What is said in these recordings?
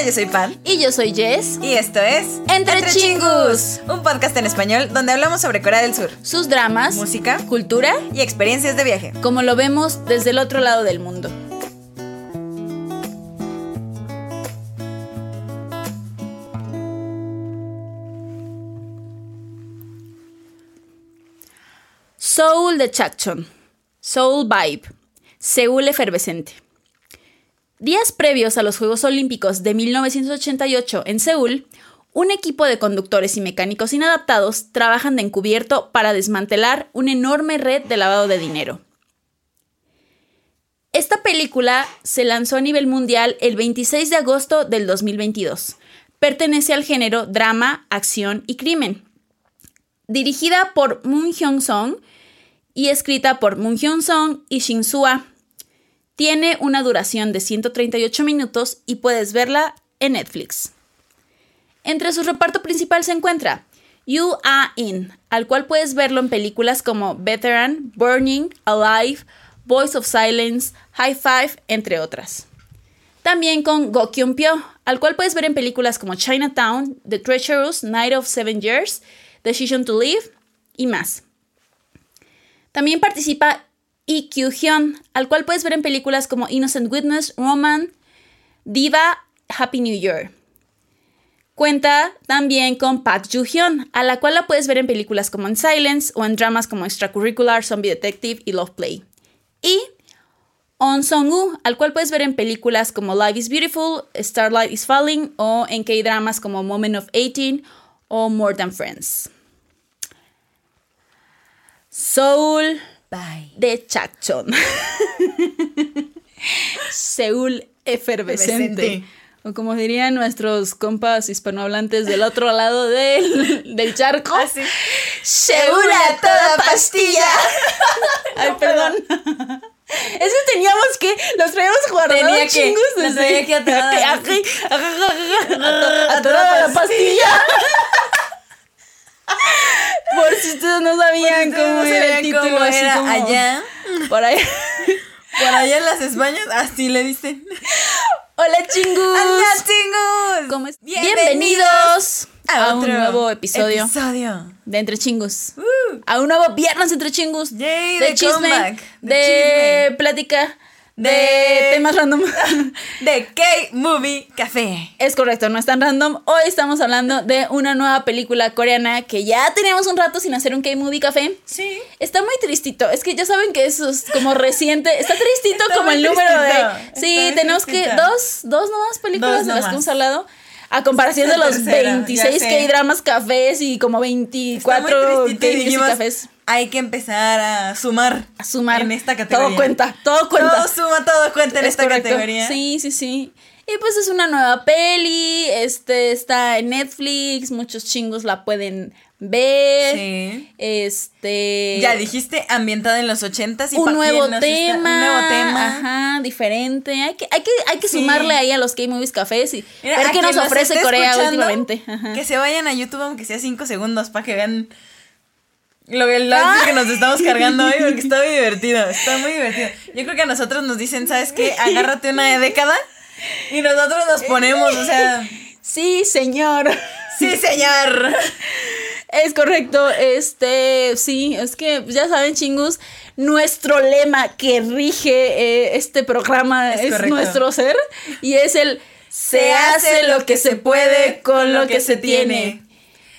Hola, yo soy Pan. Y yo soy Jess. Y esto es Entre, Chingus. un podcast en español donde hablamos sobre Corea del Sur, Sus dramas, música cultura, y experiencias de viaje. como lo vemos desde el otro lado del mundo. Soul de Chakchon. Soul Vibe. Seúl efervescente. Días previos a los Juegos Olímpicos de 1988 en Seúl, un equipo de conductores y mecánicos inadaptados trabajan de encubierto para desmantelar una enorme red de lavado de dinero. Esta película se lanzó a nivel mundial el 26 de agosto del 2022. Pertenece al género drama, acción y crimen. Dirigida por Moon Hyung-song y escrita por Moon Hyun-song y Shin Soo-ah. Tiene una duración de 138 minutos y puedes verla en Netflix. Entre su reparto principal se encuentra You Are In, al cual puedes verlo en películas como Veteran, Burning, Alive, Voice of Silence, High Five, entre otras. También con Go Kyun Pyo, al cual puedes ver en películas como Chinatown, The Treacherous, Night of Seven Years, Decision to Live y más. También participa Lee Kyu Hyun, al cual puedes ver en películas como Innocent Witness, Roman, Diva, Happy New Year. Cuenta también con Park Joo Hyun, a la cual la puedes ver en películas como En Silence o en dramas como Extracurricular, Zombie Detective y Love Play. Y On Song-woo, al cual puedes ver en películas como Life is Beautiful, Starlight is Falling o en K-dramas como Moment of 18 o More Than Friends. Soul Bye. de Chakchon. Seúl efervescente. Efervescente. O como dirían nuestros compas hispanohablantes del otro lado del, del charco. Así. Seúl a toda pastilla. Ay, perdón. Es que teníamos que, los traíamos guardados Tenía que, chingos los traía. Aquí, a a toda toda la pastilla. Por si ustedes no sabían Ustedes cómo no era el título, cómo así era como allá. Por ahí. Por allá en las Españas, así le dicen. Hola chingus. ¡Hola, chingos! ¿Cómo es? Bienvenidos Bienvenidos a, un nuevo episodio Episodio. de Entre Chingus. Uh, A un nuevo viernes entre chingus. Yay, de de chisme, de plática, de, temas random. de K-Movie Café. es correcto, no es tan random. Hoy estamos hablando de una nueva película coreana que ya teníamos un rato sin hacer un K-Movie Café. Sí. Está muy tristito. Es que ya saben que eso es como reciente. Está tristito Está como el número de. Sí, tenemos que. Dos, dos nomás películas Dos de las que hemos hablado. A comparación de los tercera, ya 26 sé. K-dramas cafés y como Está 24 muy tristito y K-music dijimos, cafés. Hay que empezar a sumar. A sumar. En esta categoría. Todo cuenta, todo cuenta. Todo suma, todo cuenta en Es esta correcto. categoría. Sí, sí, sí. Y pues es una nueva peli, este está en Netflix, muchos chingos la pueden ver. Sí. Este Ya dijiste, ambientada en los ochentas y un nuevo, está- tema, un nuevo tema. ajá, diferente. Hay que, hay que, hay que Sí. sumarle ahí a los K-Movies Cafés y Mira, ver qué nos ofrece Corea últimamente. Ajá. Que se vayan a YouTube aunque sea cinco segundos para que vean lo que, el Ah. que nos estamos cargando hoy porque está muy divertido, está muy divertido. Yo creo que a nosotros nos dicen, ¿sabes qué? Agárrate una década y nosotros nos ponemos, o sea, Sí, señor. sí señor. Es correcto, este, sí, es que ya saben, chingus, nuestro lema que rige eh, este programa Es nuestro ser y es el se hace lo que se puede con lo que se tiene.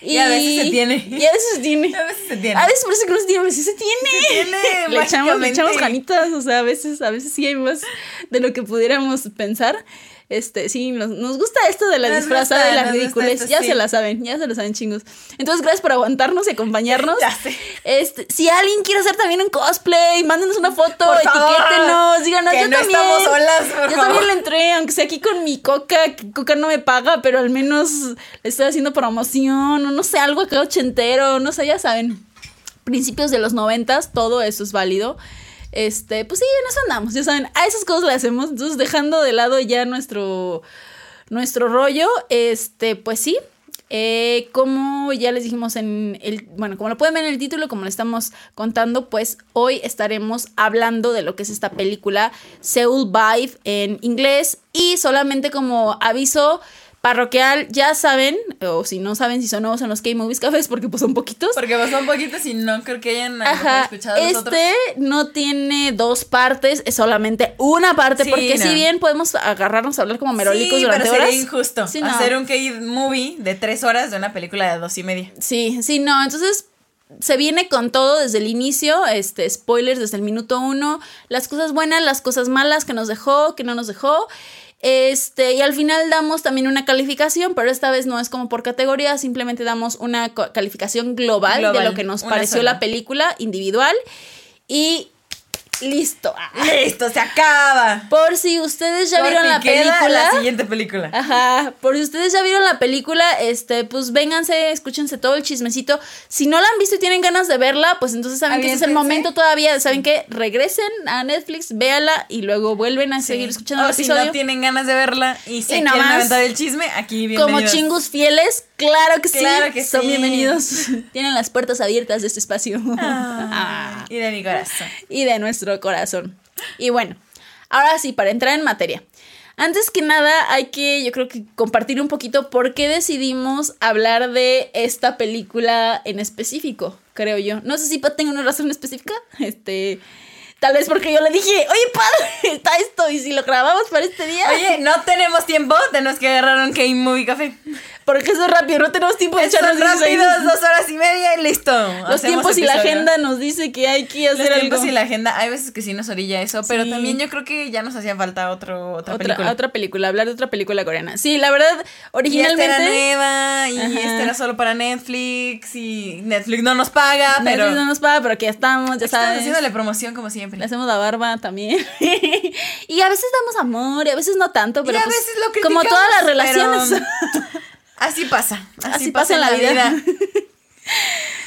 Y a veces se tiene. Y a veces se tiene. A veces se tiene. A veces parece que no se tiene, a veces se tiene. Se tiene, le, echamos, le echamos ganitas, o sea, a veces, a veces sí hay más de lo que pudiéramos pensar. Este, sí, nos, nos gusta esto de la Nos disfrazada gusta, de la ridiculez. esto, ya sí. se la saben, ya se lo saben, chingos. Entonces, gracias por aguantarnos y acompañarnos. Ya sé. Este, si alguien quiere hacer también un cosplay, mándenos una foto, Por etiquétenos, díganos, Que yo no también. estamos solas, por yo favor. también le entré, aunque sea aquí con mi coca, que coca no me paga, pero al menos le estoy haciendo promoción, o no sé, algo acá ochentero, no sé, ya saben. Principios de los noventas, todo eso es válido. Este, pues sí, en eso andamos, ya saben, a esas cosas le hacemos. Entonces, dejando de lado ya nuestro, nuestro rollo, este, pues sí. Eh, como ya les dijimos en el, bueno, como lo pueden ver en el título, como le estamos contando, pues hoy estaremos hablando de lo que es esta película Seoul Vibe en inglés y solamente como aviso, parroquial, ya saben, o si no saben si son nuevos en los K-Movies Cafés, porque pues son poquitos. Porque pues son poquitos y no creo que hayan Ajá, escuchado este no tiene dos partes, es solamente una parte, Sí, porque no. si bien podemos agarrarnos a hablar como merolicos sí, durante pero sería horas. injusto Sí, no. hacer un K-movie de tres horas de una película de dos y media. Sí, sí, no, entonces se viene con todo desde el inicio, este, spoilers desde el minuto uno, las cosas buenas, las cosas malas que nos dejó, que no nos dejó. Este, y al final damos también una calificación, pero esta vez no es como por categoría, simplemente damos una calificación global, de lo que nos pareció sola. la película individual. Y listo. Listo, se acaba. Por si ustedes ya vieron la película. La siguiente película. Ajá, por si ustedes ya vieron la película, este, pues vénganse, escúchense todo el chismecito. Si no la han visto y tienen ganas de verla, pues entonces saben que este es el momento todavía, saben que regresen a Netflix, véala y luego vuelven a seguir escuchando o el si episodio. no tienen ganas de verla y se Y quieren aventar el chisme, aquí Como bienvenidos. chingus fieles, claro que sí. Que son sí. bienvenidos. Tienen las puertas abiertas de este espacio. Ah, y de mi corazón. y de nuestro corazón. Y bueno, ahora sí, para entrar en materia. Antes que nada, hay que, yo creo que compartir un poquito por qué decidimos hablar de esta película en específico, creo yo. No sé si tengo una razón específica. Este, tal vez porque yo le dije, oye, padre, está esto, y si lo grabamos para este día. Oye, no tenemos tiempo, tenemos que agarrar un K-Movie Café. Porque eso es rápido, no tenemos tiempo de echarnos 16. rápidos, dos horas y media y listo. Los Hacemos tiempos y la agenda nos dice que hay que Los hacer tiempos algo. y la agenda, hay veces que sí nos orilla eso, pero Sí. también yo creo que ya nos hacía falta otro, otra, otra, película. otra película, hablar de otra película coreana. Sí, la verdad, Y esta originalmente. era nueva y Ajá. esta era solo para Netflix y Netflix no nos paga, pero Netflix no nos paga, pero aquí estamos, ya estamos sabes. haciéndole promoción como siempre. Le hacemos la barba también. y a veces damos amor y a veces no tanto, pero y a pues, veces lo como todas las pero relaciones. Así pasa. Así, Así pasa en la vida.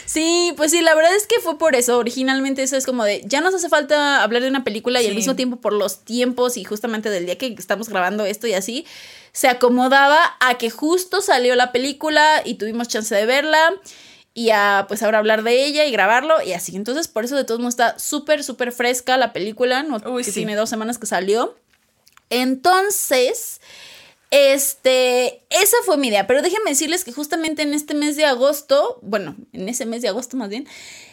Sí, pues sí, la verdad es que fue por eso. Originalmente eso es como de, ya nos hace falta hablar de una película y al mismo tiempo por los tiempos y justamente del día que estamos grabando esto y así, se acomodaba a que justo salió la película y tuvimos chance de verla y a pues ahora hablar de ella y grabarlo y así. Entonces por eso de todos modos está súper, súper fresca la película, ¿no? Uy, que sí. tiene dos semanas que salió. Entonces... Este, esa fue mi idea, pero déjenme decirles que justamente en este mes de agosto, bueno, en ese mes de agosto más bien,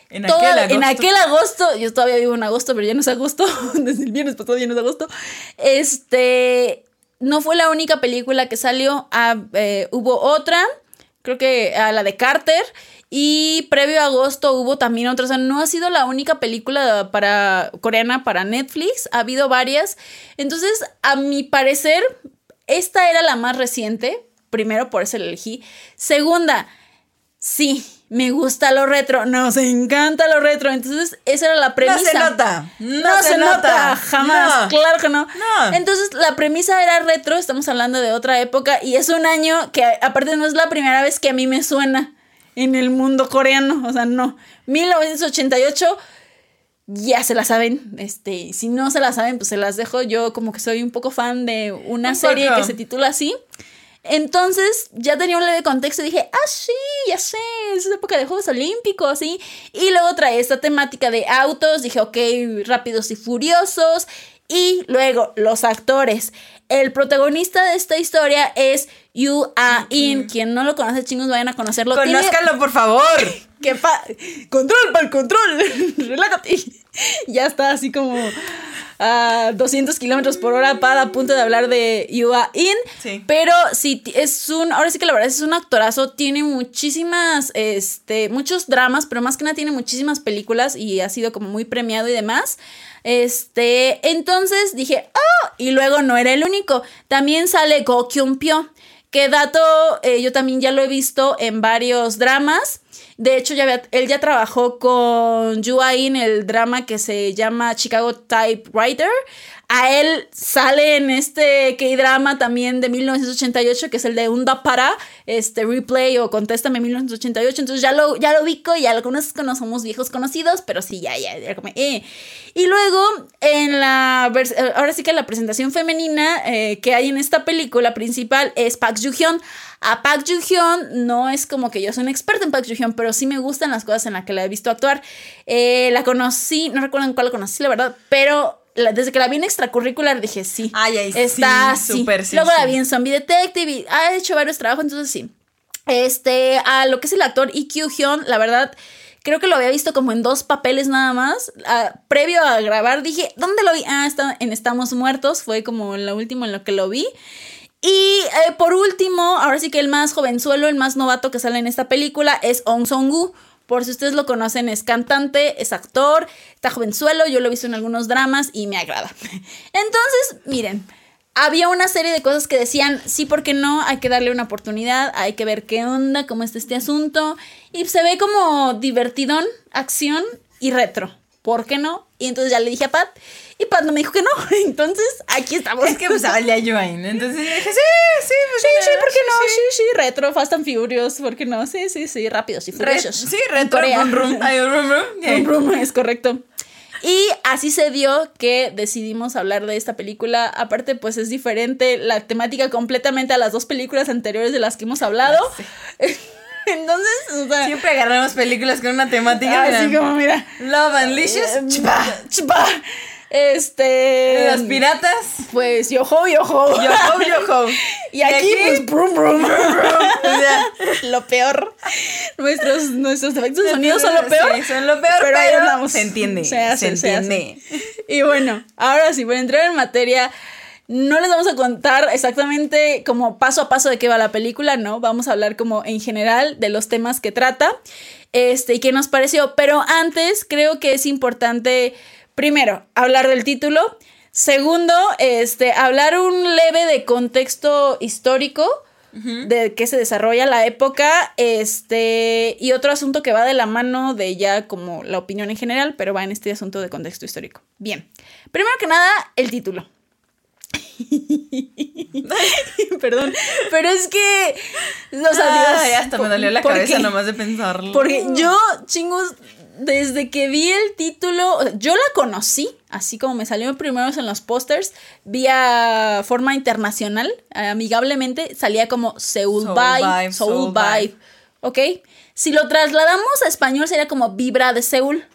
En aquel agosto. en aquel agosto, yo todavía vivo en agosto, pero ya no es agosto, desde el viernes pasado ya no es agosto, este, no fue la única película que salió, ah, eh, hubo otra, creo que a la de Carter, y previo a agosto hubo también otra, o sea, no ha sido la única película para coreana para Netflix, ha habido varias, entonces, a mi parecer, esta era la más reciente, primero por eso la elegí, segunda, Sí, me gusta lo retro, nos encanta lo retro. Entonces, esa era la premisa. No se nota. No, No, se, nota, jamás, No. claro que no. No. Entonces, la premisa era retro, estamos hablando de otra época y es un año que aparte no es la primera vez que a mí me suena en el mundo coreano, o sea, no. 1988 ya se la saben, este, si no se la saben, pues se las dejo. Yo como que soy un poco fan de una Un serie poco. que se titula así. Entonces ya tenía un leve contexto y dije, ah, sí, ya sé, es época de Juegos Olímpicos, ¿sí? Y luego trae esta temática de autos, dije, ok, rápidos y furiosos. Y luego los actores. El protagonista de esta historia es Yu A In. Quien no lo conoce, chingos, vayan a conocerlo. Tiene- Conózcanlo, por favor. que pa control para el control, relájate. Ya está así como a 200 kilómetros por hora para a punto de hablar de You Are In. Sí. Pero sí, es un, ahora sí que la verdad es un actorazo, tiene muchísimas, este, muchos dramas, pero más que nada tiene muchísimas películas y ha sido como muy premiado y demás. Este, entonces dije, oh, y luego no era el único, también sale Go Kyun Pyo. Que dato, eh, yo también ya lo he visto en varios dramas. De hecho, ya había- él ya trabajó con Yu in el drama que se llama Chicago Typewriter. A él sale en este K-drama también de 1988, que es el de Unda Para, este replay o Contéstame 1988. Entonces ya lo, ya lo ubico, lo conozco, no somos viejos conocidos, pero sí, ya, ya, ya como, eh. Y luego en la eh, ahora sí que la presentación femenina eh, que hay en esta película principal es Park Joo-hyun. A Park Joo-hyun no es como que yo soy una experta en Park Joo-hyun, pero sí me gustan las cosas en las que la he visto actuar. La conocí, no recuerdo en cuál la conocí, la verdad, pero la- desde que la vi en extracurricular dije sí. Ay, ay, Está sí, sí. súper sí, Luego la vi en Zombie Detective y ha hecho varios trabajos, entonces sí. Este, a lo que es el actor Lee Kyung-hyun, la verdad, creo que lo había visto como en dos papeles nada más. Ah, previo a grabar dije, ¿dónde lo vi? Ah, está en Estamos Muertos, fue como la última en lo que lo vi. Y eh, por último, ahora sí que el más jovenzuelo, el más novato que sale en esta película es Ong Song-gu. Por si ustedes lo conocen, es cantante, es actor, está jovenzuelo, yo lo he visto en algunos dramas y me agrada. Entonces, miren, había una serie de cosas que decían, sí, ¿por qué no? Hay que darle una oportunidad, hay que ver qué onda, cómo está este asunto. Y se ve como divertidón, acción y retro. ¿Por qué no? Y entonces ya le dije a Pat, y Pat no me dijo que no. Entonces, aquí estamos. Es que pues yo ahí, ¿no? Entonces dije, sí, sí, pues, Sí, sí, ¿por qué no? Sí, sí, retro, Fast and Furious, ¿por qué no? Sí, sí, sí, rápidos y furiosos. sí, retro, rum, rum, rum, rum, es correcto. Y así se dio que decidimos hablar de esta película. Aparte, pues es diferente la temática completamente a las dos películas anteriores de las que hemos hablado. Entonces, o sea, Siempre agarramos películas con una temática. así como, mira. Love and Licious, chpa. Chpa. Este. Los piratas, Pues yoho, yoho. yo ho, yo ho. Y aquí, pues, brum, brum. o sea, lo peor. Nuestros, nuestros efectos de sonido son lo peor. Sí, son lo peor, pero pero, ahí andamos. se entiende. Se hace, se hace. entiende. Y bueno, ahora sí, para entrar en materia, no les vamos a contar exactamente como paso a paso de qué va la película, ¿no? Vamos a hablar como en general de los temas que trata, este, y qué nos pareció. Pero antes, creo que es importante, primero, hablar del título. Segundo, este, hablar un leve de contexto histórico de que se desarrolla la época, este, y otro asunto que va de la mano de ya como la opinión en general, pero va en este asunto de contexto histórico. Bien, primero que nada, el título. Perdón, pero es que, Ay, Dios, hasta me dolió la ¿por cabeza qué? nomás de pensarlo. Porque yo, chingos, desde que vi el título, yo la conocí, así como me salió primero en los pósters, vía forma internacional, amigablemente, salía como Seoul, Soul Vibe, Vibe, Soul, Soul Vibe, Vibe. ¿ok? Si lo trasladamos a español sería como Vibra de Seúl.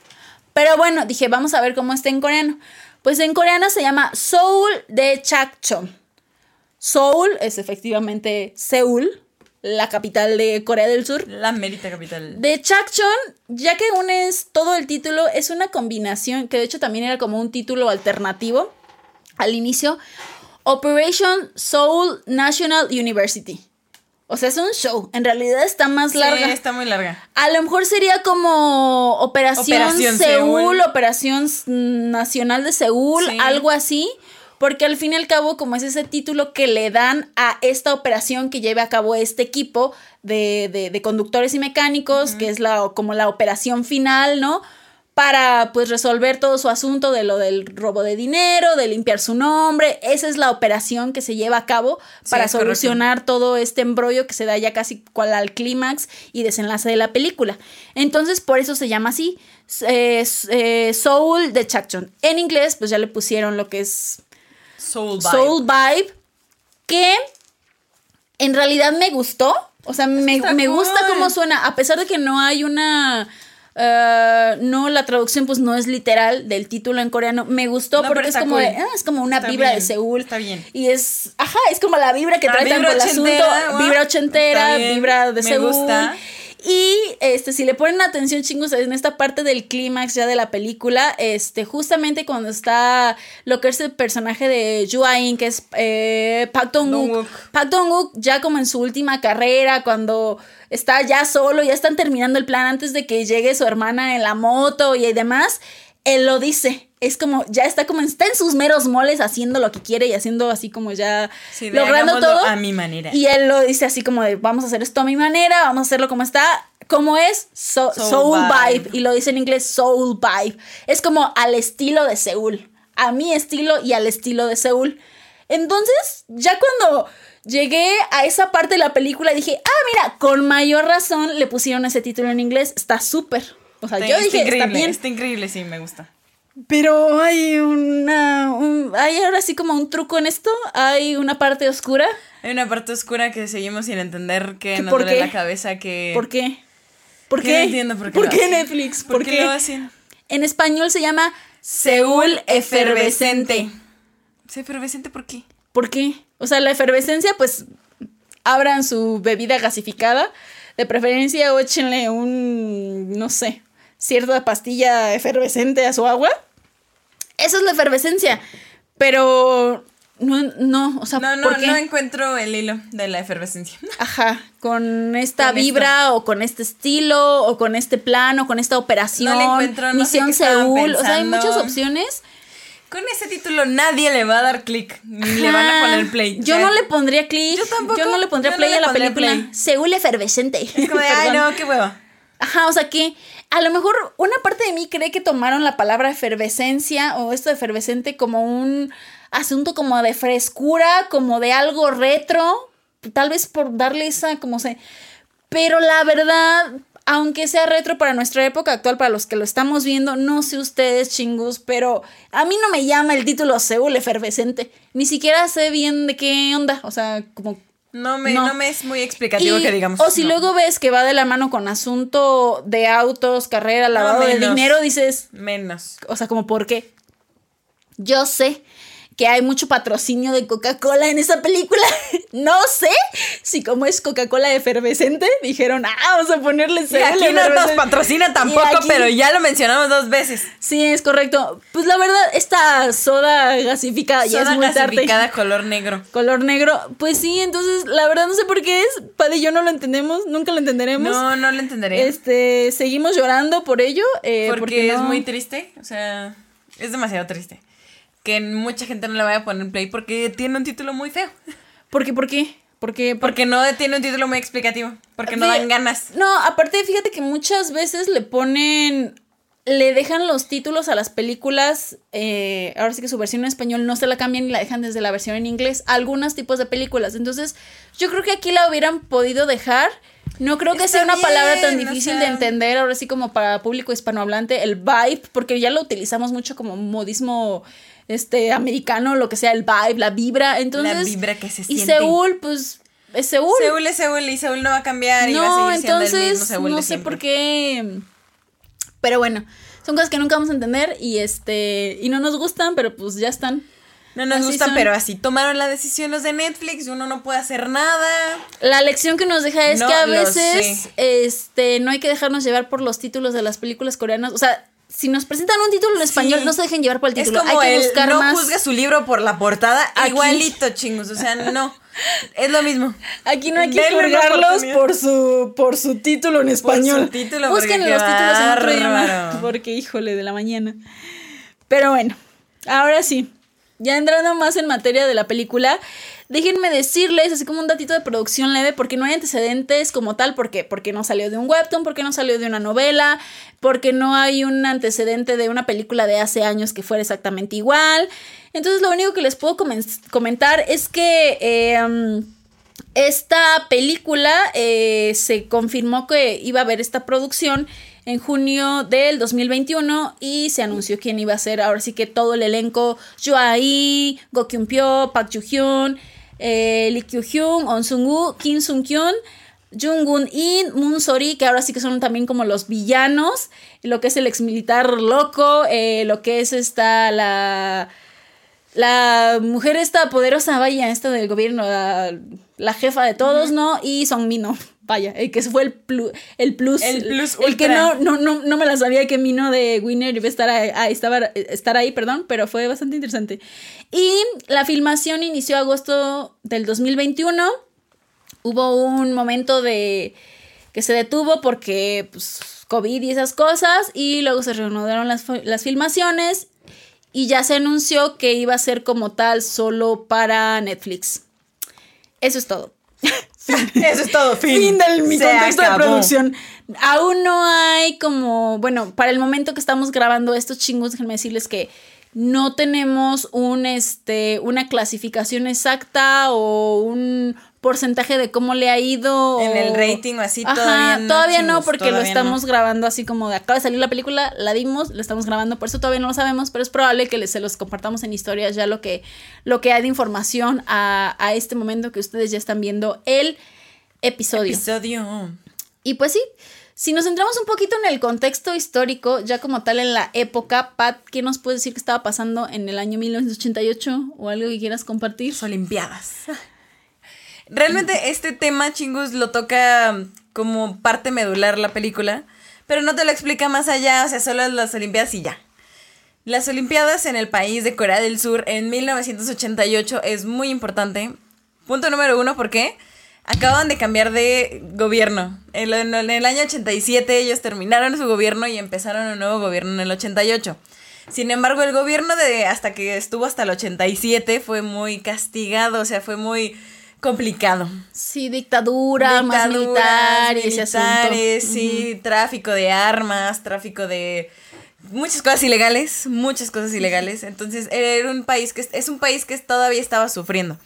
Pero bueno, dije, vamos a ver cómo está en coreano. Pues en coreano se llama Soul de Chakchon. Seoul es efectivamente Seúl, la capital de Corea del Sur. La mérita capital. De Chakchon, ya que unes todo el título, es una combinación, que de hecho también era como un título alternativo al inicio, Operation Seoul National University. O sea, es un show, en realidad está más Sí, larga. está muy larga. A lo mejor sería como Operación, Operación Seúl, Seúl. Operación Nacional de Seúl, Sí. algo así. Porque al fin y al cabo, como es ese título que le dan a esta operación que lleve a cabo este equipo de, de- de conductores y mecánicos, que es la, como la operación final, ¿no? Para pues resolver todo su asunto de lo del robo de dinero, de limpiar su nombre. Esa es la operación que se lleva a cabo Sí, para correcto. solucionar todo este embrollo que se da ya casi cual al clímax y desenlace de la película. Entonces, por eso se llama así, eh, eh, Soul de Chakchon. En inglés, pues ya le pusieron lo que es Soul Vibe. Soul Vibe, que en realidad me gustó. O sea, me, me gusta cómo suena, a pesar de que no hay una... eh, no, la traducción pues no es literal del título en coreano. Me gustó No, porque es como, cool. de, ah, es como una Está vibra de Seúl. está bien. Y es, ajá, es como la vibra que trae vibra por el asunto. Vibra ochentera, vibra de me Seúl. gusta. Y este, si le ponen atención, chingos, en esta parte del clímax ya de la película, este, justamente cuando está lo que es el personaje de Ju In, que es eh, Park Dong-wook. Park Dong-wook ya como en su última carrera, cuando está ya solo, ya están terminando el plan antes de que llegue su hermana en la moto y demás, él lo dice. Es como, ya está como, está en sus meros moles haciendo lo que quiere y haciendo así como ya Sí, de logrando todo. a mi manera. Y él lo dice así como de, vamos a hacer esto a mi manera, vamos a hacerlo como está. como es? So- soul, Soul vibe. vibe. Y lo dice en inglés Soul Vibe. Es como al estilo de Seúl. A mi estilo y al estilo de Seúl. Entonces, ya cuando llegué a esa parte de la película dije, ah, mira, con mayor razón le pusieron ese título en inglés. Está súper. O sea, Está- yo está dije, está increíble, bien. Está increíble, sí, me gusta. Pero hay un ahora sí como un truco en esto? ¿Hay una parte oscura? Hay una parte oscura que seguimos sin entender que ¿Que nos duele qué? la cabeza que... ¿Por qué? ¿Por qué? no entiendo por qué ¿Por qué. Netflix? ¿Por, ¿Por, qué, qué? lo hacen? En español se llama Seúl efervescente. ¿Sí, efervescente por qué? ¿Por qué? O sea, la efervescencia, pues abran su bebida gasificada. De preferencia, échenle un, no sé, cierta pastilla efervescente a su agua. Eso es la efervescencia. Pero no, no, o sea, No, no, ¿por qué? no encuentro el hilo de la efervescencia. Ajá, con esta Con esto. vibra o con este estilo o con este plan o con esta operación. No le encuentro, no Misión Seúl. O sea, hay muchas opciones. Con ese título nadie le va a dar clic, ni le van a poner play. O Yo sea, no le pondría clic. Yo tampoco. Yo no le pondría Yo no play le a la película. play. Seúl efervescente. Es como de, ay, no, qué hueva. Ajá, o sea que a lo mejor una parte de mí cree que tomaron la palabra efervescencia o esto de efervescente como un asunto como de frescura, como de algo retro, tal vez por darle esa como se... Pero la verdad, aunque sea retro para nuestra época actual, para los que lo estamos viendo, no sé ustedes chingus, pero a mí no me llama el título Seúl efervescente. Ni siquiera sé bien de qué onda, o sea, como No me, No. no. me es muy explicativo y- que digamos. O si no. luego ves que va de la mano con asunto de autos, carrera, lavado de menos. dinero, dices, Menos. o sea, como por qué. Yo sé que hay mucho patrocinio de Coca-Cola en esa película. no sé si como es Coca-Cola efervescente, dijeron, ah, vamos a ponerle Y Seúl aquí no nos efervescente". patrocina Y tampoco, aquí- pero ya lo mencionamos dos veces. Sí, es correcto. Pues la verdad, esta soda gasificada ya Soda es muy tarde. gasificada color negro. Color negro. Pues sí, entonces la verdad no sé por qué es. Padre y yo no lo entendemos, nunca lo entenderemos. No, no lo entenderé. Este, seguimos llorando por ello. eh, porque es no- muy triste. O sea, es demasiado triste. Que mucha gente no le vaya a poner play porque tiene un título muy feo. ¿Por qué? ¿Por qué? Porque, Porque no tiene un título muy explicativo. Porque no dan ganas. No, aparte, fíjate que muchas veces le ponen. Le dejan los títulos a las películas. eh, ahora sí que su versión en español no se la cambian y la dejan desde la versión en inglés. Algunos tipos de películas. Entonces, yo creo que aquí la hubieran podido dejar. No creo que Está sea una palabra tan o difícil de entender, ahora sí como para público hispanohablante, el vibe, porque ya lo utilizamos mucho como modismo este americano, lo que sea, el vibe, la vibra. Entonces, La vibra que se Y siente. Seúl, pues, es Seúl. Seúl es Seúl y Seúl no va a cambiar y va No, a seguir siendo el entonces mismo Seúl no de sé por qué. Pero bueno, son cosas que nunca vamos a entender y este y no nos gustan, pero pues ya están. No nos Así gustan, son. pero así tomaron la decisión los de Netflix, uno no puede hacer nada. La lección que nos deja es No que a veces este no hay que dejarnos llevar por los títulos de las películas coreanas, o sea, si nos presentan un título en español, Sí. no se dejen llevar por el Es título, como hay que el buscar no más. juzga su libro por la portada, Aquí. igualito, chingos, o sea, no. Es lo mismo. Aquí no hay que Denle juzgarlos por su por su título en Por español. su título, Busquen los títulos en otro idioma, porque híjole de la mañana. Pero bueno, ahora sí. Ya entrando más en materia de la película, déjenme decirles, así como un datito de producción leve, porque no hay antecedentes como tal, porque porque no salió de un webtoon, porque no salió de una novela, porque no hay un antecedente de una película de hace años que fuera exactamente igual. Entonces lo único que les puedo comen- comentar es que um, esta película eh, se confirmó que iba a haber esta producción en junio del 2021 y se anunció quién iba a ser ahora sí que todo el elenco Joa Lee, Go Kyun Pyo, Park Joo Hyun, eh, Lee Kyu Hyun, On Sung Woo, Kim Sung Kyun, Jung Gun In, Moon Sori, que ahora sí que son también como los villanos, lo que es el ex militar loco, eh, lo que es esta la la mujer esta poderosa, vaya, esta del gobierno, la, la jefa de todos, ¿no? Y Song Mino, vaya, el que fue el, plu- el plus. El plus El que no, no, no, no me la sabía que Mino de Winner iba a estar ahí, ah, estaba, estar ahí, perdón, pero fue bastante interesante. Y la filmación inició agosto del 2021. Hubo un momento de que se detuvo porque pues, COVID y esas cosas, y luego se reanudaron las, las filmaciones y ya se anunció que iba a ser como tal solo para Netflix. Eso es todo. Eso es todo, fin. Fin del mi Se contexto de producción. Aún no hay como, bueno, para el momento que estamos grabando estos chingos, déjenme decirles que no tenemos un este una clasificación exacta o un porcentaje de cómo le ha ido. En el rating o así, Ajá, todavía no, Todavía no, chingos, porque lo estamos no. grabando así como de acaba de salir la película, la dimos, la estamos grabando, por eso todavía no lo sabemos, pero es probable que les- se los compartamos en historias ya lo que, lo que hay de información a, a este momento que ustedes ya están viendo el episodio. Episodio. Y pues sí, si nos centramos un poquito en el contexto histórico, ya como tal en la época, Pat, ¿qué nos puedes decir que estaba pasando en el año 1988 o algo que quieras compartir? Las Olimpiadas. Realmente este tema, chingus, lo toca como parte medular la película, pero no te lo explica más allá, o sea, solo las Olimpiadas y ya. Las Olimpiadas en el país de Corea del Sur en 1988 es muy importante. Punto número uno, ¿por qué? Acaban de cambiar de gobierno. En el año 87 ellos terminaron su gobierno y empezaron un nuevo gobierno en el 88. Sin embargo, el gobierno de hasta que estuvo hasta el 87 fue muy castigado, o sea, fue muy complicado. Sí, dictadura, más militar y ese asunto. militares, sí, tráfico de armas, tráfico de muchas cosas ilegales, muchas cosas ilegales. Entonces, era un país que es un país que todavía estaba sufriendo.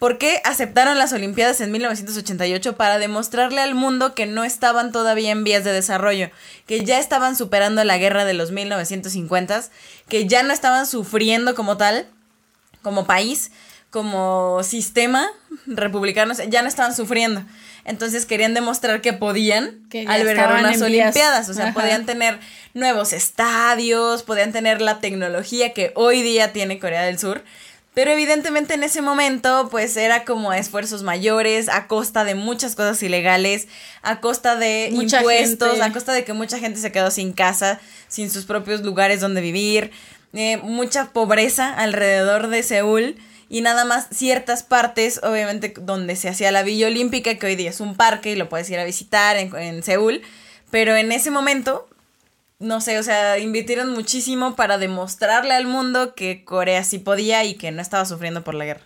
¿Por qué aceptaron las Olimpiadas en 1988? Para demostrarle al mundo que no estaban todavía en vías de desarrollo, que ya estaban superando la guerra de los 1950, que ya no estaban sufriendo como tal, como país, como sistema republicano, ya no estaban sufriendo. Entonces querían demostrar que podían Que albergar unas. Olimpiadas, o sea, Ajá. podían tener nuevos estadios, podían tener la tecnología que hoy día tiene Corea del Sur. Pero evidentemente en ese momento pues era como esfuerzos mayores, a costa de muchas cosas ilegales, a costa de Mucha impuestos, gente. a costa de que mucha gente se quedó sin casa, sin sus propios lugares donde vivir, eh, mucha pobreza alrededor de Seúl y nada más ciertas partes, obviamente donde se hacía la Villa Olímpica, que hoy día es un parque y lo puedes ir a visitar en, en Seúl, pero en ese momento no sé, o sea, invirtieron muchísimo para demostrarle al mundo que Corea sí podía y que no estaba sufriendo por la guerra.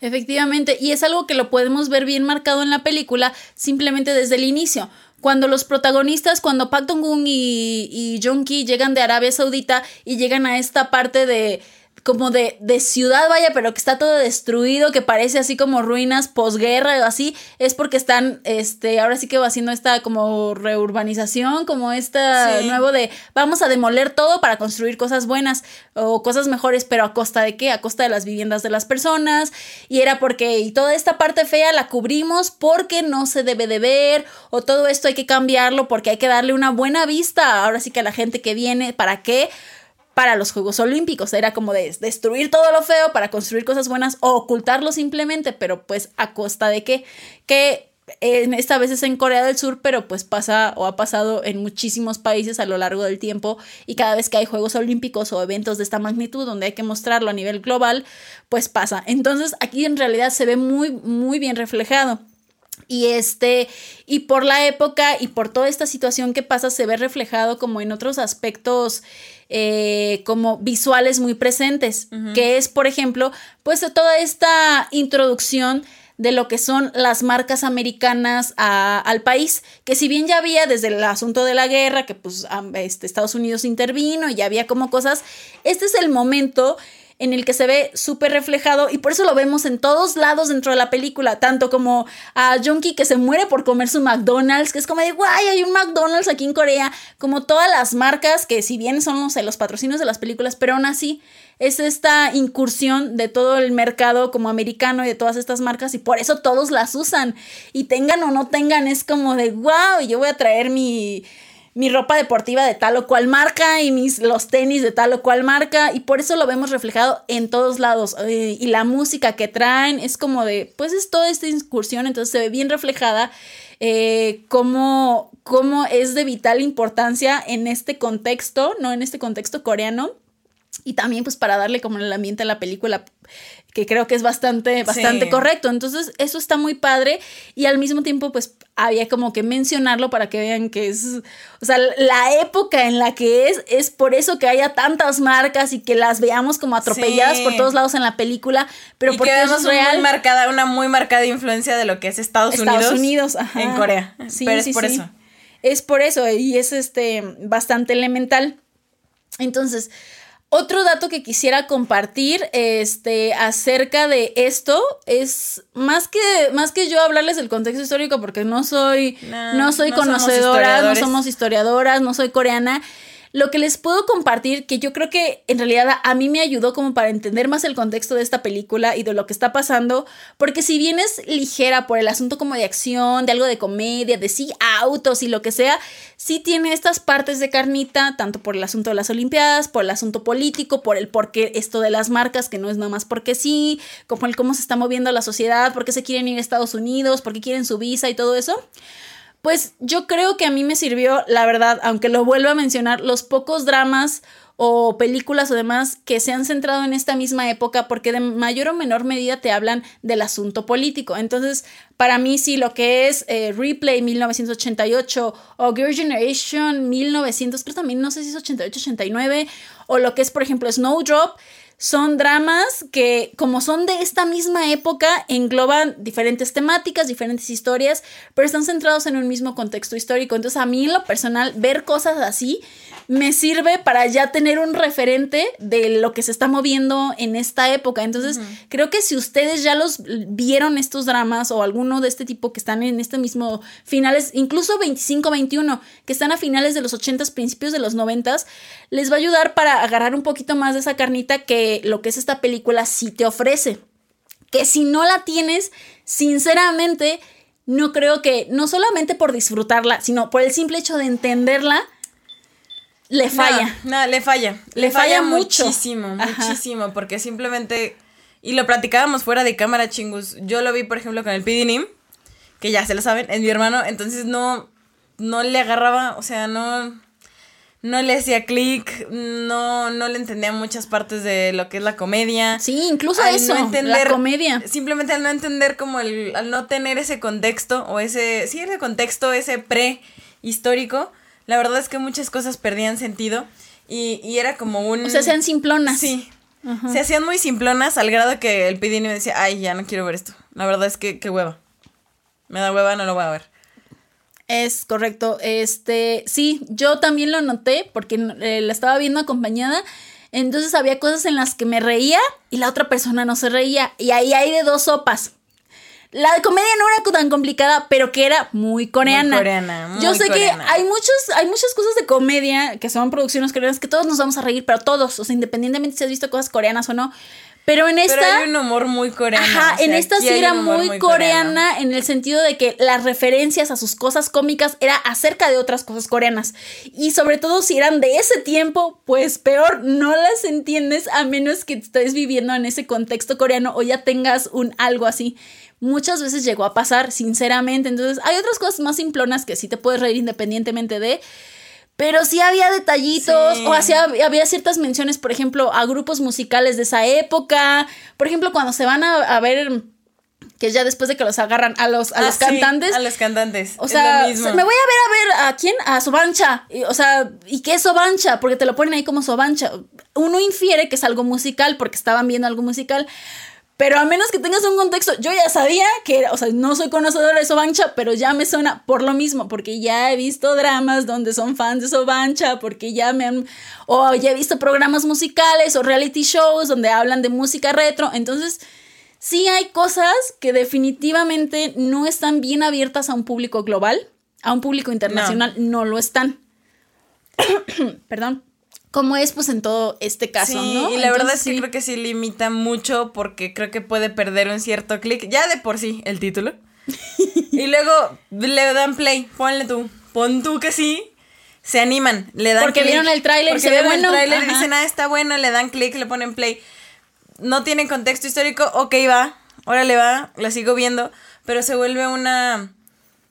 Efectivamente, y es algo que lo podemos ver bien marcado en la película simplemente desde el inicio. Cuando los protagonistas, cuando Park Dong-gun y, y Jong-ki llegan de Arabia Saudita y llegan a esta parte de como de, de ciudad, vaya, pero que está todo destruido, que parece así como ruinas posguerra o así, es porque están, este, ahora sí que va haciendo esta como reurbanización, como esta Sí. nuevo de vamos a demoler todo para construir cosas buenas o cosas mejores, pero a costa de qué? A costa de las viviendas de las personas. Y era porque, y toda esta parte fea la cubrimos porque no se debe de ver, o todo esto hay que cambiarlo porque hay que darle una buena vista, ahora sí que a la gente que viene, ¿para qué? Para los Juegos Olímpicos. Era como de destruir todo lo feo para construir cosas buenas o ocultarlo simplemente, pero pues a costa de qué? Que en esta vez es en Corea del Sur, pero pues pasa o ha pasado en muchísimos países a lo largo del tiempo y cada vez que hay Juegos Olímpicos o eventos de esta magnitud donde hay que mostrarlo a nivel global, pues pasa. Entonces aquí en realidad se ve muy, muy bien reflejado. Y este, y por la época y por toda esta situación que pasa, se ve reflejado como en otros aspectos eh, como visuales muy presentes, que es, por ejemplo, pues toda esta introducción de lo que son las marcas americanas a- al país, que si bien ya había desde el asunto de la guerra, que pues este, Estados Unidos intervino y ya había como cosas, este es el momento en el que se ve súper reflejado y por eso lo vemos en todos lados dentro de la película, tanto como a Junkie que se muere por comer su McDonald's, que es como de, guay, hay un McDonald's aquí en Corea, como todas las marcas que si bien son los patrocinios de las películas, pero aún así es esta incursión de todo el mercado como americano y de todas estas marcas y por eso todos las usan. Y tengan o no tengan, es como de, wow, yo voy a traer mi mi ropa deportiva de tal o cual marca y mis los tenis de tal o cual marca y por eso lo vemos reflejado en todos lados eh, y la música que traen es como de pues es toda esta incursión entonces se ve bien reflejada eh, cómo, cómo es de vital importancia en este contexto no en este contexto coreano y también pues para darle como el ambiente a la película que creo que es bastante bastante Sí. correcto entonces eso está muy padre y al mismo tiempo pues había como que mencionarlo para que vean que es o sea la época en la que es es por eso que haya tantas marcas y que las veamos como atropelladas Sí. por todos lados en la película pero y porque que es un muy real marcada, una muy marcada influencia de lo que es Estados, Estados Unidos, Unidos ajá. en Corea. Sí, Pero es sí, por sí. eso. Es por eso y es este bastante elemental. Entonces, Otro dato que quisiera compartir este, acerca de esto es más que, más que yo hablarles del contexto histórico, porque no soy, no soy conocedora, no somos historiadoras, no soy coreana. Lo que les puedo compartir, que yo creo que en realidad a mí me ayudó como para entender más el contexto de esta película y de lo que está pasando, porque si bien es ligera por el asunto como de acción, de algo de comedia, de sí, autos y lo que sea, sí tiene estas partes de carnita, tanto por el asunto de las Olimpiadas, por el asunto político, por el por qué esto de las marcas, que no es nada más porque sí, como el cómo se está moviendo la sociedad, por qué se quieren ir a Estados Unidos, por qué quieren su visa y todo eso. Pues yo creo que a mí me sirvió, la verdad, aunque lo vuelvo a mencionar, los pocos dramas o películas o demás que se han centrado en esta misma época porque de mayor o menor medida te hablan del asunto político. Entonces, para mí sí, lo que es eh, Replay 1988 o Girl Generation 1900, pero también no sé si es 88, 89, o lo que es, por ejemplo, Snowdrop, son dramas que, como son de esta misma época, engloban diferentes temáticas, diferentes historias, pero están centrados en un mismo contexto histórico. Entonces, a mí en lo personal, ver cosas así me sirve para ya tener un referente de lo que se está moviendo en esta época. Entonces, creo que si ustedes ya los vieron estos dramas o alguno de este tipo que están en este mismo finales, incluso 25, 21, que están a finales de los 80s, principios de los 90s, les va a ayudar para agarrar un poquito más de esa carnita que lo que es esta película sí te ofrece. Que si no la tienes, sinceramente, no creo que, no solamente por disfrutarla, sino por el simple hecho de entenderla, le falla. No, le falla. Le, falla, muchísimo, muchísimo, porque simplemente, y lo platicábamos fuera de cámara, chingus. Yo lo vi, por ejemplo, con el Pidinim, que ya se lo saben, es mi hermano, entonces no, no le agarraba, o sea, no, no le hacía clic, no, no le entendía muchas partes de lo que es la comedia. Sí, incluso eso, entender, la comedia. Simplemente al no entender como el, al no tener ese contexto, o ese, sí, ese contexto, ese pre-histórico, la verdad es que muchas cosas perdían sentido y, y era como un... O sea, sean simplonas. Sí. Se hacían muy simplonas al grado que el Pidini me decía, ay, ya no quiero ver esto. La verdad es que qué hueva. Me da hueva, no lo voy a ver. Es correcto. Este, sí, yo también lo noté porque eh, la estaba viendo acompañada. Entonces había cosas en las que me reía y la otra persona no se reía. Y ahí hay de dos sopas. La comedia no era tan complicada, pero que era muy coreana. Muy coreana Yo sé que hay muchos, hay muchas cosas de comedia que son producciones coreanas que todos nos vamos a reír, pero todos, o sea, independientemente si has visto cosas coreanas o no. Pero en esta. Pero hay un humor muy coreano. Ajá, en esta sí era muy, coreana en el sentido de que las referencias a sus cosas cómicas era acerca de otras cosas coreanas. Y sobre todo si eran de ese tiempo, pues peor, no las entiendes a menos que estés viviendo en ese contexto coreano o ya tengas un algo así muchas veces llegó a pasar, sinceramente. Entonces, hay otras cosas más simplonas que sí te puedes reír independientemente de. Pero sí había detallitos, o hacía, había ciertas menciones, por ejemplo, a grupos musicales de esa época. Por ejemplo, cuando se van a, ver que ya después de que los agarran a los, a los ah, cantantes. a los cantantes. O sea, me voy a ver a ver a quién, a Sobancha. o sea, ¿y qué es Sobancha? Porque te lo ponen ahí como Sobancha. Uno infiere que es algo musical porque estaban viendo algo musical. Pero a menos que tengas un contexto, yo ya sabía que era, o sea, no soy conocedora de Sobancha, pero ya me suena por lo mismo, porque ya he visto dramas donde son fans de Sobancha, porque ya me han, o ya he visto programas musicales o reality shows donde hablan de música retro, entonces sí hay cosas que definitivamente no están bien abiertas a un público global, a un público internacional no, no lo están. Perdón como es pues en todo este caso, ¿no? Y la verdad es que creo que sí limita mucho porque creo que puede perder un cierto clic, ya de por sí el título. y luego le dan play, ponle tú, pon tú que sí. Se animan, le dan Porque vieron el tráiler y se ve bueno. El tráiler dicen, ah, está bueno, le dan clic, le ponen play. No tienen contexto histórico, ok, va, órale va, la sigo viendo, pero se vuelve una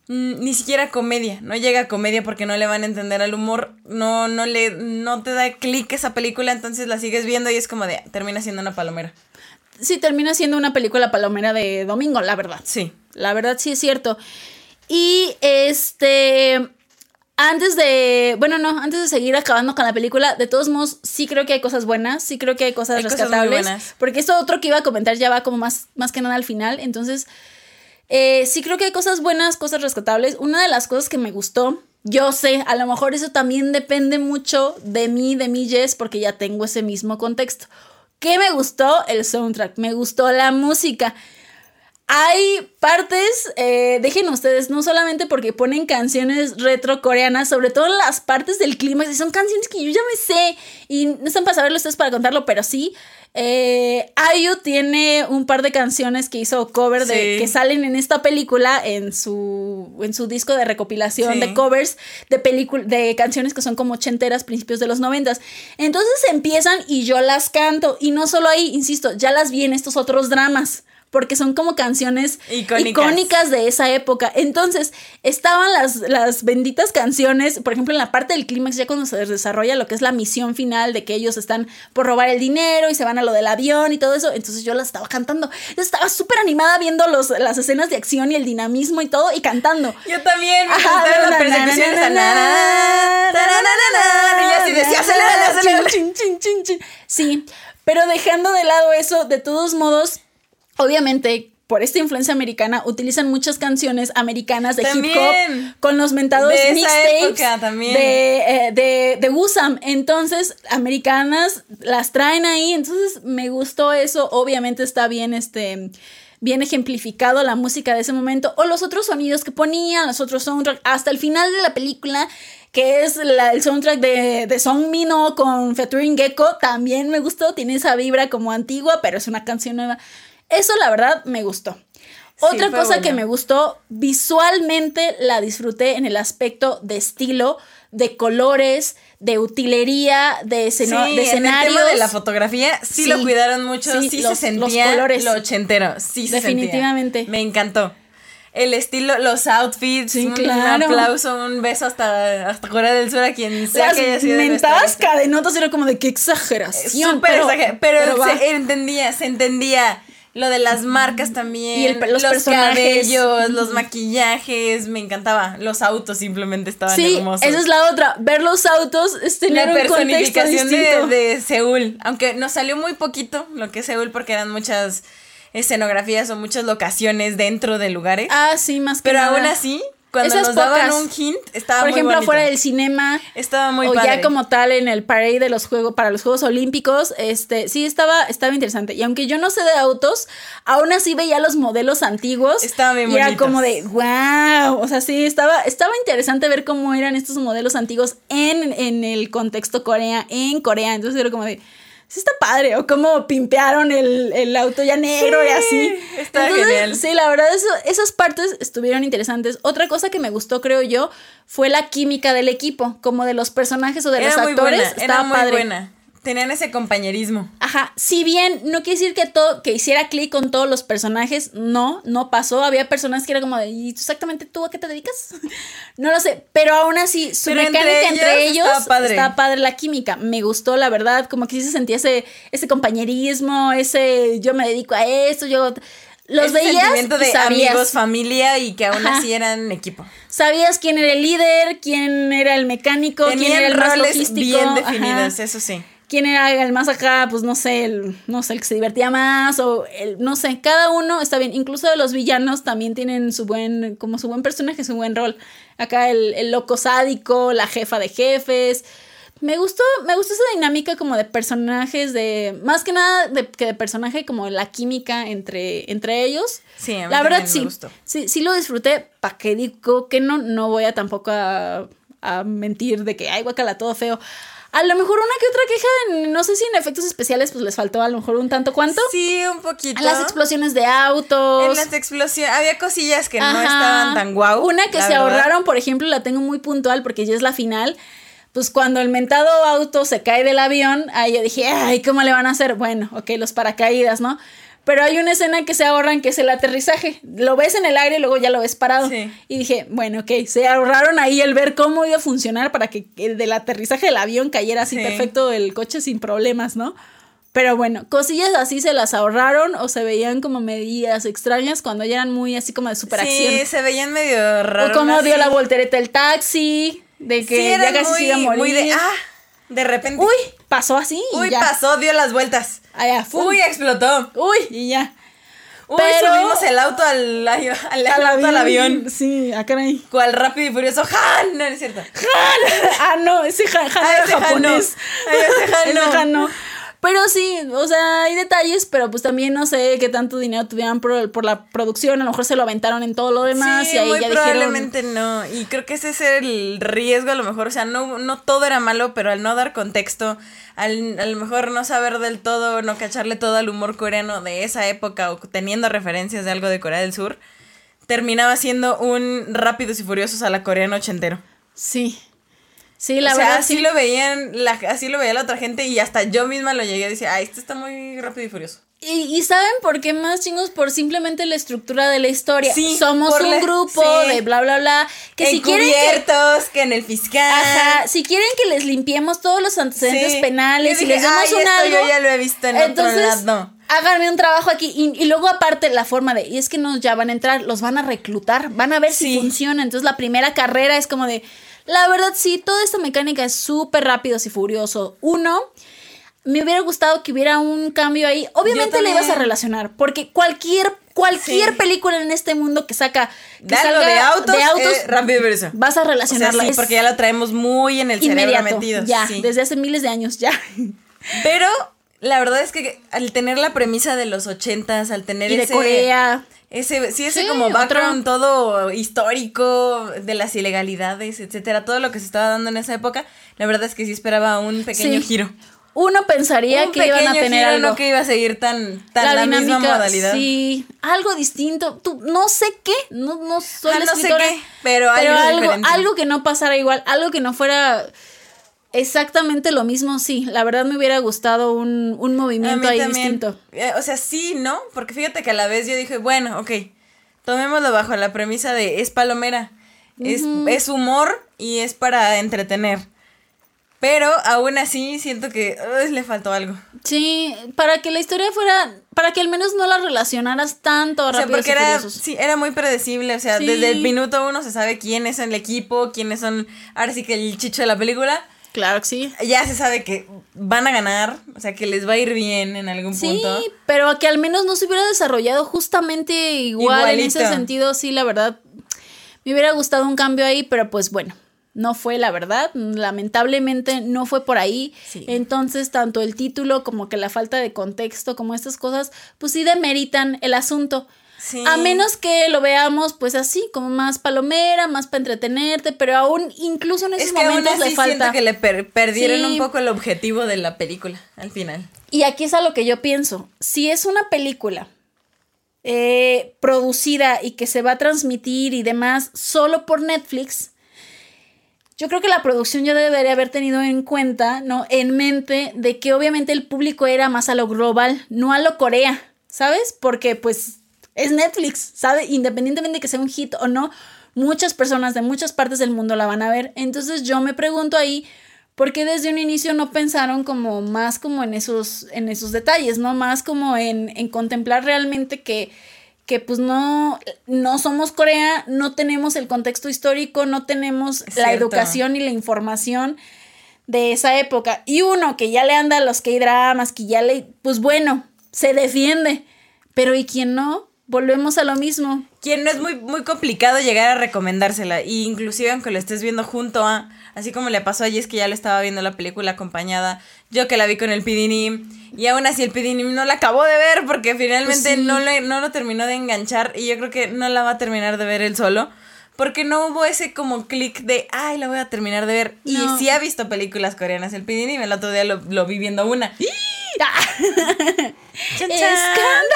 Mm, ni siquiera comedia, no llega a comedia porque no le van a entender al humor, no, no le, no te da clic esa película, entonces la sigues viendo y es como de, termina siendo una palomera. Sí, termina siendo una película palomera de domingo, la verdad. Sí. La verdad sí es cierto. Y este, antes de, bueno, no, antes de seguir acabando con la película, de todos modos, sí creo que hay cosas buenas, sí creo que hay cosas rescatables. porque esto otro que iba a comentar ya va como más, más que nada al final, entonces... Eh, sí creo que hay cosas buenas, cosas rescatables. Una de las cosas que me gustó Yo sé, a lo mejor eso también depende mucho de mí, de mi Jess, porque ya tengo ese mismo contexto. ¿Qué me gustó? El soundtrack, me gustó la música. Hay partes, eh, dejen ustedes, no solamente porque ponen canciones retro coreanas, sobre todo las partes del clima, y son canciones que yo ya me sé y no están para saberlo ustedes para contarlo, pero sí. Eh, Ayu tiene un par de canciones que hizo cover de que salen en esta película en su en su disco de recopilación Sí. de covers de de canciones que son como ochenteras, principios de los noventas. Entonces empiezan y yo las canto y no solo ahí, insisto, ya las vi en estos otros dramas. Porque son como canciones Icónicas. icónicas de esa época. Entonces, estaban las, las benditas canciones, por ejemplo, en la parte del clímax, ya cuando se desarrolla lo que es la misión final de que ellos están por robar el dinero y se van a lo del avión y todo eso. Entonces yo las estaba cantando. Estaba súper animada viendo los, las escenas de acción y el dinamismo y todo y cantando. Yo también me Ajá, las na, na, persecuciones. na, Y yo así decía, acelera, acelera. Sí, pero dejando de lado eso, de todos modos, obviamente. Por esta influencia americana, utilizan muchas canciones americanas de hip hop con los mentados De mixtapes también. de, eh, de, de Wusam. Entonces, americanas las traen ahí. Entonces, me gustó eso. Obviamente está bien este bien ejemplificado la música de ese momento o los otros sonidos que ponían, los otros soundtracks, hasta el final de la película, que es la- el soundtrack de, de Song Mino con featuring Gecko, también me gustó, tiene esa vibra como antigua, pero es una canción nueva. Eso la verdad me gustó. Otra cosa que me gustó, visualmente la disfruté en el aspecto de estilo, de colores, de utilería, de, esceno- Sí, de en el tema de la fotografía sí, Sí. lo cuidaron mucho, Sí, sí, los- se los sentía colores. lo ochentero, sí se sentía. Definitivamente. Me encantó. El estilo, los outfits, un claro. aplauso, un beso hasta, hasta Corea del Sur a quien sea Las que haya sido de mentadas cadenotas era como de qué exageración. Súper pero, pero, pero va. se entendía, se entendía. Lo de las marcas también. Y el los los cabellos, los maquillajes, me encantaba. Los autos simplemente estaban Sí, hermosos. esa es la otra. Ver los autos es tener la un contexto personificación de, distinto. de Seúl. Aunque nos salió muy poquito lo que es Seúl porque eran muchas escenografías o muchas locaciones dentro de lugares. Ah, sí, más que pero nada. aún así, cuando Esas nos daban pocas. un hint, estaba Por muy ejemplo, bonito. afuera del cinema. Estaba muy o padre. ya como tal en el parade de los juegos para los Juegos Olímpicos, este sí estaba estaba interesante y aunque yo no sé de autos, aún así veía los modelos antiguos Estaban bien y era como de wow, o sea, sí estaba estaba interesante ver cómo eran estos modelos antiguos en, en el contexto Corea, en Corea, entonces era como de Sí está padre, o cómo pimpearon el, el auto ya negro y Sí, así. está Entonces, genial. Sí, la verdad, eso, esas partes estuvieron interesantes. Otra cosa que me gustó, creo yo, fue la química del equipo, como de los personajes o de era los muy actores. buena, estaba era muy padre. buena. Tenían ese compañerismo. Ajá, si bien no quiere decir que todo, que hiciera clic con todos los personajes, no, no pasó. Había personas que era como de, ¿y exactamente tú a qué te dedicas? no lo sé, pero aún así, su Pero mecánica entre ellos estaba padre. estaba padre la química. Me gustó, la verdad, como que sí se sentía ese, ese compañerismo, ese yo me dedico a esto, yo los Ese veías sentimiento y de sabías. amigos, familia y que aún Ajá. así eran equipo. Sabías quién era el líder, quién era el mecánico, quién era el más roles logístico. bien ajá. definidos, eso sí. Quién era el más acá, pues no sé, el, no sé, el que se divertía más o el, no sé, cada uno está bien, incluso los villanos también tienen su buen, como su buen personaje, su buen rol. Acá el, el loco sádico, la jefa de jefes. Me gustó, me gustó esa dinámica como de personajes, de, más que nada de, que de personaje, como la química entre, entre ellos. Sí, a mí La verdad también sí, me gustó. sí, sí lo disfruté, pa' que digo que no, no voy a tampoco a, a mentir de que, ay, guacala, todo feo. A lo mejor una que otra queja, en- no sé si en efectos especiales pues les faltó a lo mejor un tanto cuanto. Sí, un poquito. En las explosiones de autos. En las explosiones. Había cosillas que no estaban tan guau. Una que se verdad. ahorraron, por ejemplo, la tengo muy puntual porque ya es la final. Pues cuando el mentado auto se cae del avión, ahí yo dije, ay, ¿cómo le van a hacer? Bueno, ok, los paracaídas, ¿no? Pero hay una escena que se ahorran que es el aterrizaje. Lo ves en el aire y luego ya lo ves parado. Sí. Y dije, bueno, ok, se ahorraron ahí el ver cómo iba a funcionar para que el del aterrizaje del avión cayera así Sí. perfecto el coche sin problemas, ¿no? Pero bueno, cosillas así se las ahorraron o se veían como medidas extrañas cuando ya eran muy así como de superacción. Sí, se veían medio raros. O cómo dio la voltereta el taxi, de que Sí, ya casi muy, se iba a morir. muy de. Ah, de repente. Uy, pasó así y Uy, ya. pasó, dio las vueltas. Allá, ¡fum! Uy, explotó. Uy, y ya. Uy, Pero- subimos el auto al, al, al auto al avión. Sí, a caray. Cual rápido y furioso. ¡Han! No, no es cierto. ah, no, ese Han, Han Ah, era ese Han no. japonés. Ay, ese Han no. Ese Han no. Pero sí, o sea, hay detalles, pero pues también no sé qué tanto dinero tuvieran por, por la producción. A lo mejor se lo aventaron en todo lo demás sí, y ahí muy ya dijeron. probablemente no. Y creo que ese es el riesgo a lo mejor. O sea, no, no todo era malo, pero al no dar contexto, al a lo mejor no saber del todo, no cacharle todo al humor coreano de esa época o teniendo referencias de algo de Corea del Sur, terminaba siendo un Rápidos y Furiosos a la coreana ochentero. Sí. Sí, la o sea, verdad así sí. lo veían, la, así lo veía la otra gente y hasta yo misma lo llegué a decir, ay, esto está muy rápido y furioso. Y, y ¿saben por qué más chingos? Por simplemente la estructura de la historia. Sí, Somos un la- grupo sí. de bla, bla, bla. Que si quieren que, que en el fiscal. ajá, si quieren que les limpiemos todos los antecedentes Sí. penales y les demos "Ay, un esto algo. yo ya lo he visto en otro lado". Háganme un trabajo aquí. Y, y luego, aparte, la forma de. Y es que no, ya van a entrar, los van a reclutar, van a ver si funciona. Entonces, la primera carrera es como de. La verdad, sí, toda esta mecánica es súper rápido y furioso. Uno, me hubiera gustado que hubiera un cambio ahí. Obviamente le ibas a relacionar, porque cualquier, cualquier Sí. película en este mundo que saca. Que De salga de autos, de autos, eh, rápido y vas a O sea, relacionarla. sí, porque ya lo traemos muy en el cerebro inmediato. metido. Ya, sí. desde hace miles de años, ya. Pero la verdad es que al tener la premisa de los ochentas, al tener y de ese... Corea. Ese, sí, ese Sí, como otro- background todo histórico de las ilegalidades, etcétera, todo lo que se estaba dando en esa época, la verdad es que sí esperaba un pequeño Sí. giro. Uno pensaría un que iban a tener giro, algo. no que iba a seguir tan, tan la, misma modalidad. Sí, algo distinto. Tú, no sé qué, no, no soy Ah, la no sé qué, pero algo algo que no pasara igual, algo que no fuera exactamente lo mismo, sí. La verdad me hubiera gustado un, un movimiento ahí también. distinto. Eh, o sea, sí, ¿no? Porque fíjate que a la vez yo dije, bueno, ok, tomémoslo bajo la premisa de es palomera, es, es humor y es para entretener. Pero aún así siento que le faltó algo. Sí, para que la historia fuera, para que al menos no la relacionaras tanto O sea, porque era, sí, era muy predecible. O sea, Sí. desde el minuto uno se sabe quién es el equipo, quiénes son, ahora sí que el chicho de la película. Claro que sí. Ya se sabe que van a ganar, o sea, que les va a ir bien en algún Sí, punto. pero que al menos no se hubiera desarrollado justamente igual en ese sentido, sí, la verdad. Me hubiera gustado un cambio ahí, pero pues bueno, no fue la verdad. Lamentablemente no fue por ahí. Sí. Entonces, tanto el título como que la falta de contexto, como estas cosas, pues sí demeritan el asunto. Sí. A menos que lo veamos pues así, como más palomera, más para entretenerte, pero aún incluso en esos Es que aún momentos así le falta. siento que le per- perdieron Sí. un poco el objetivo de la película al final. Y aquí es a lo que yo pienso. Si es una película eh, producida y que se va a transmitir y demás solo por Netflix, yo creo que la producción ya debería haber tenido en cuenta, ¿no? En mente de que obviamente el público era más a lo global, no a lo Corea, ¿sabes? Porque pues es Netflix, ¿sabe? Independientemente de que sea un hit o no, muchas personas de muchas partes del mundo la van a ver. Entonces yo me pregunto ahí, ¿por qué desde un inicio no pensaron como más como en esos, en esos detalles, ¿no? Más como en, en contemplar realmente que que pues no, no somos Corea, no tenemos el contexto histórico, no tenemos la educación y la información de esa época. Y uno que ya le anda a los K-dramas, que ya le, pues bueno, se defiende. Pero ¿y quien no? Volvemos a lo mismo. Quien no es muy, muy complicado llegar a recomendársela. Y inclusive aunque lo estés viendo junto a. Así como le pasó a Jess que ya lo estaba viendo la película acompañada. Yo que la vi con el Pidinim. Y aún así el Pidinim no la acabó de ver porque finalmente Pues sí. no, le, no lo terminó de enganchar. Y yo creo que no la va a terminar de ver él solo. Porque no hubo ese como clic de, ay, la voy a terminar de ver. Y sí ha visto películas coreanas el Pidinim. El otro día lo, lo vi viendo una. ¡Escándalo!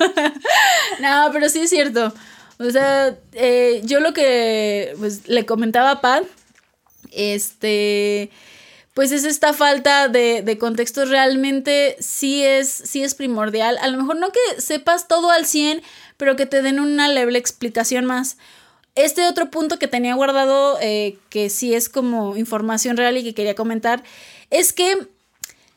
no, pero sí es cierto. O sea, eh, yo lo que pues, le comentaba a Pat, este, pues es esta falta de, de contexto realmente sí es, sí es primordial. A lo mejor no que sepas todo al 100, pero que te den una leve explicación más. Este otro punto que tenía guardado, eh, que sí es como información real y que quería comentar, es que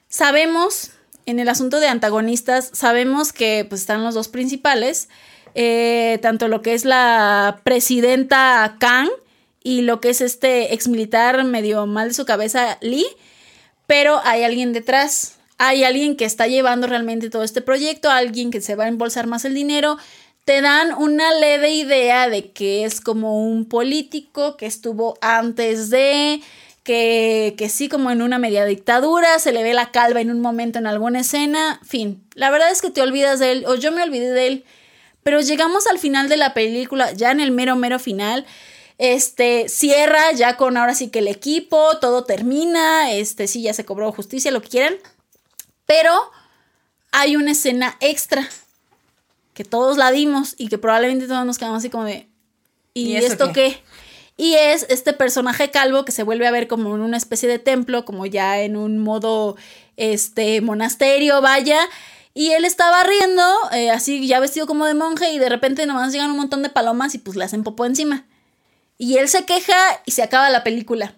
sabemos, en el asunto de antagonistas, sabemos que pues, están los dos principales, eh, tanto lo que es la presidenta Kang y lo que es este ex militar medio mal de su cabeza Lee, pero hay alguien detrás. hay alguien que está llevando realmente todo este proyecto, alguien que se va a embolsar más el dinero. Te dan una leve idea de que es como un político que estuvo antes de, que, que sí, como en una media dictadura, se le ve la calva en un momento en alguna escena, fin. La verdad es que te olvidas de él, o yo me olvidé de él, pero llegamos al final de la película, ya en el mero, mero final, este, cierra ya con ahora sí que el equipo, todo termina, este, sí, ya se cobró justicia, lo que quieran, pero hay una escena extra que todos la dimos y que probablemente todos nos quedamos así como de, ¿y, esto qué? Y es este personaje calvo que se vuelve a ver como en una especie de templo, como ya en un modo, este, monasterio, vaya. Y él estaba riendo, eh, así ya vestido como de monje, y de repente nomás llegan un montón de palomas y pues le hacen popó encima. Y él se queja y se acaba la película.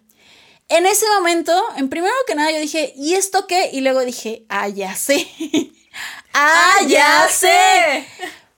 En ese momento, en primero que nada, yo dije, ¿y esto qué? Y luego dije, ah, ya sé. ah, ya sé.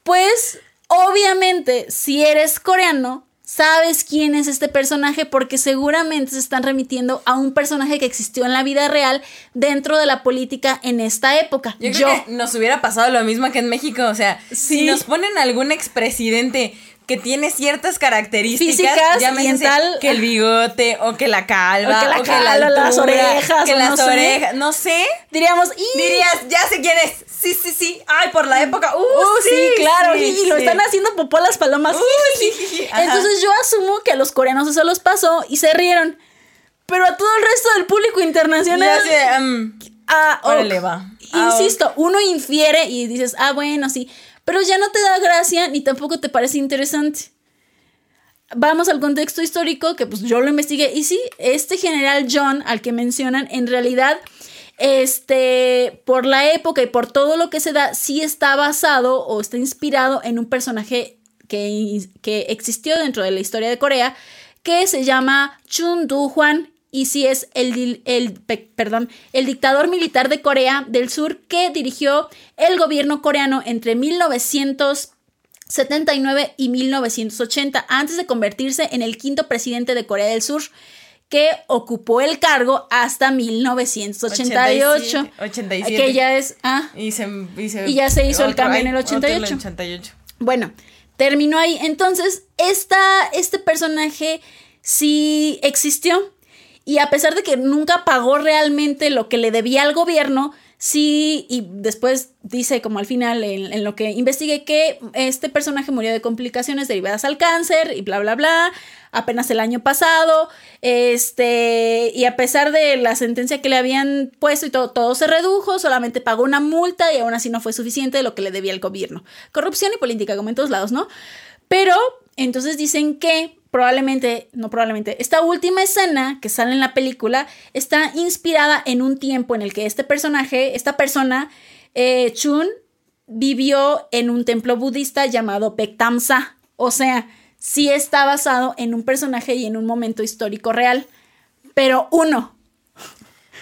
Pues, obviamente, si eres coreano, sabes quién es este personaje porque seguramente se están remitiendo a un personaje que existió en la vida real dentro de la política en esta época. Yo creo que nos hubiera pasado lo mismo que en México, o sea, si nos ponen algún expresidente que tiene ciertas características físicas tal, que el bigote o que la calva o que, la las orejas que las no orejas sé. no sé. Diríamos dirías ya sé quién es sí sí sí. Ay por la época. Uh, uh sí, claro. Y, lo están haciendo popó las palomas. Uh, entonces yo asumo que a los coreanos eso los pasó y se rieron. Pero a todo el resto del público internacional ya um, ah, órale, va. insisto uno infiere y dices ah bueno sí pero ya no te da gracia ni tampoco te parece interesante. Vamos al contexto histórico, que pues yo lo investigué, y sí, este general John al que mencionan, en realidad, este, por la época y por todo lo que se da, sí está basado o está inspirado en un personaje que, que existió dentro de la historia de Corea, que se llama Chun Do-hwan y sí es el, el, perdón, el dictador militar de Corea del Sur que dirigió el gobierno coreano entre 1979 y 1980, antes de convertirse en el quinto presidente de Corea del Sur que ocupó el cargo hasta 1988. 87, que ya es... Ah, y, ya se hizo el cambio en el 88. 88. Bueno, terminó ahí. Entonces, esta, este personaje sí existió y a pesar de que nunca pagó realmente lo que le debía al gobierno, sí, y después dice como al final en, lo que investigué que este personaje murió de complicaciones derivadas al cáncer y bla, bla, bla, apenas el año pasado, este, y a pesar de la sentencia que le habían puesto y todo, todo se redujo, solamente pagó una multa y aún así no fue suficiente de lo que le debía al gobierno. Corrupción y política, como en todos lados, ¿no? Pero entonces dicen que probablemente, no probablemente, esta última escena que sale en la película está inspirada en un tiempo en el que este personaje, esta persona, eh, Chun, vivió en un templo budista llamado Pektamsa. O sea, sí está basado en un personaje y en un momento histórico real. Pero uno,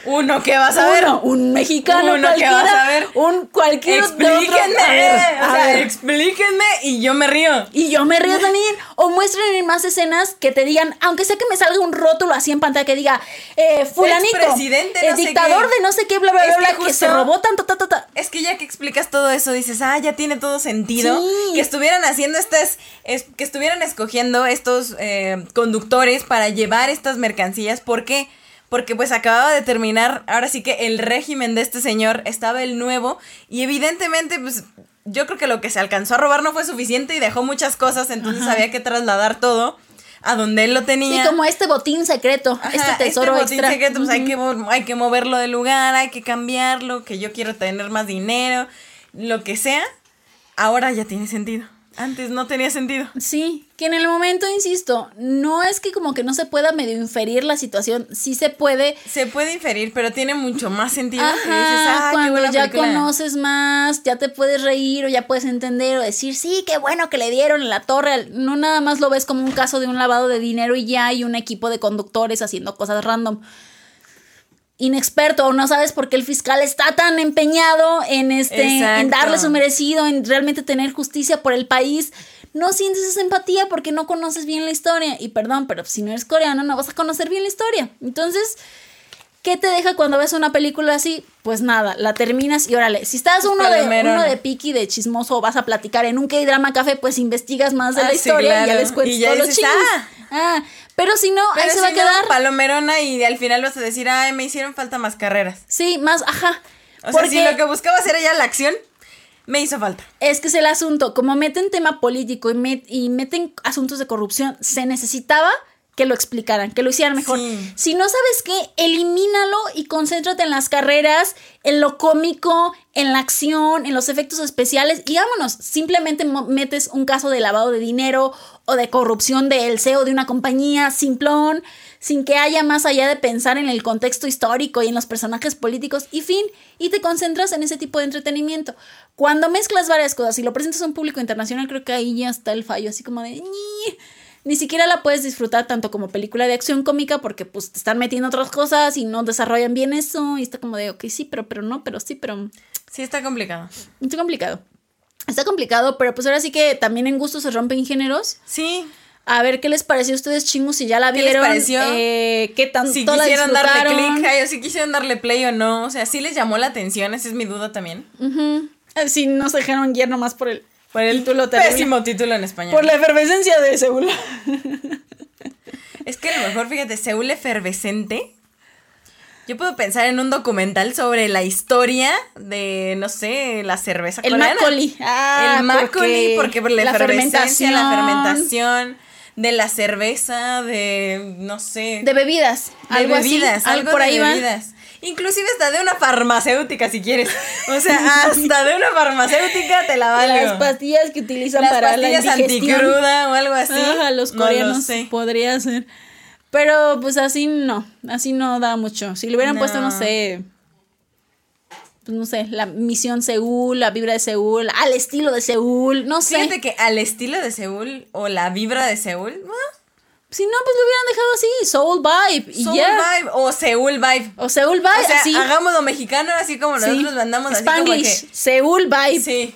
uno que vas a ver. Un mexicano Uno que vas a ver. Un cualquier explíquenme, o sea, explíquenme y yo me río. Y yo me río también. O muestren más escenas que te digan, aunque sea que me salga un rótulo así en pantalla que diga, eh, fulanito, presidente, el dictador de no sé qué, bla, bla, bla, que, se robó tanto, ta, ta, ta. Es que ya que explicas todo eso, dices, ah, ya tiene todo sentido. Que estuvieran haciendo estas, es, que estuvieran escogiendo estos eh, conductores para llevar estas mercancías, ¿por qué? Porque pues acababa de terminar, ahora sí que el régimen de este señor estaba el nuevo y evidentemente pues yo creo que lo que se alcanzó a robar no fue suficiente y dejó muchas cosas, entonces había que trasladar todo a donde él lo tenía. Sí, como este botín secreto, este, este tesoro este botín secreto, pues hay, que, hay que moverlo de lugar, hay que cambiarlo, que yo quiero tener más dinero, lo que sea, ahora ya tiene sentido. Antes no tenía sentido. Sí, que en el momento, insisto, no es que como que no se pueda medio inferir la situación, sí se puede. Se puede inferir, pero tiene mucho más sentido. Ajá, ah, cuando ya conoces más, ya te puedes reír o ya puedes entender o decir, sí, qué bueno que le dieron en la torre. No nada más lo ves como un caso de un lavado de dinero y ya hay un equipo de conductores haciendo cosas random inexperto o no sabes por qué el fiscal está tan empeñado en este en darle su merecido, en realmente tener justicia por el país, no sientes esa empatía porque no conoces bien la historia. Y perdón, pero si no eres coreano no vas a conocer bien la historia. Entonces, ¿Qué te deja cuando ves una película así? Pues nada, la terminas y órale. Si estás uno de, uno de piqui, de chismoso, o vas a platicar en un K-drama café, pues investigas más de Ah, la sí, historia y ya les cuentas Y ya todos los dices, chismes. "Ah". Ah, pero si no, Pero ahí se va a no, quedar. palomerona y al final vas a decir, ay, me hicieron falta más carreras. Sí, más, ajá. O Porque sea, si lo que buscaba hacer ella la acción, me hizo falta. es que es el asunto. Como meten tema político y, met- y meten asuntos de corrupción, se necesitaba que lo explicaran, que lo hicieran mejor. Sí. Si no sabes qué, elimínalo y concéntrate en las carreras, en lo cómico, en la acción, en los efectos especiales y vámonos. Simplemente metes un caso de lavado de dinero o de corrupción del CEO de una compañía simplón, sin que haya más allá de pensar en el contexto histórico y en los personajes políticos y fin, y te concentras en ese tipo de entretenimiento. Cuando mezclas varias cosas y lo presentas a un público internacional, creo que ahí ya está el fallo, así como de... Ni siquiera la puedes disfrutar tanto como película de acción cómica porque pues te están metiendo otras cosas y no desarrollan bien eso y está como de, ok, sí, pero, pero no, pero sí, pero... Sí, está complicado. Está complicado. Está complicado, pero pues ahora sí que también en gusto se rompen géneros. Sí. A ver qué les pareció a ustedes, chingos, si ya la ¿Qué les vieron. pareció? Eh, ¿Qué tanto Si la quisieron darle clic, o si quisieron darle play o no. O sea, sí les llamó la atención, esa es mi duda también. Ujú. Eh, Sí, no se dejaron guiar nomás por el, Por el título pésimo título en español. Por la efervescencia de Seúl. Es que a lo mejor, fíjate, Seúl efervescente. Yo puedo pensar en un documental sobre la historia de, no sé, la cerveza El coreana. Macaulay. Ah, el Macaulay, porque, por la, la efervescencia, la fermentación. De la cerveza, de, no sé, De bebidas. de algo bebidas, así, algo por de ahí va. bebidas. Inclusive hasta de una farmacéutica, si quieres. O sea, hasta de una farmacéutica te la valgo. Las pastillas que utilizan Las para la indigestión. anticruda o algo así. Ajá, los No lo coreanos sé. podría ser. Pero pues así no, así no da mucho. Si le hubieran No. puesto, no sé, pues no sé, la misión Seúl, la vibra de Seúl, al estilo de Seúl, no sé. Fíjate que al estilo de Seúl o la vibra de Seúl, ah, Si no, pues lo hubieran dejado así, Soul Vibe y Soul ya. Vibe o Seúl Vibe. O Seúl Vibe, O sea, así. hagámoslo mexicano, así como sí. nosotros mandamos así como que. Seúl Vibe. Sí.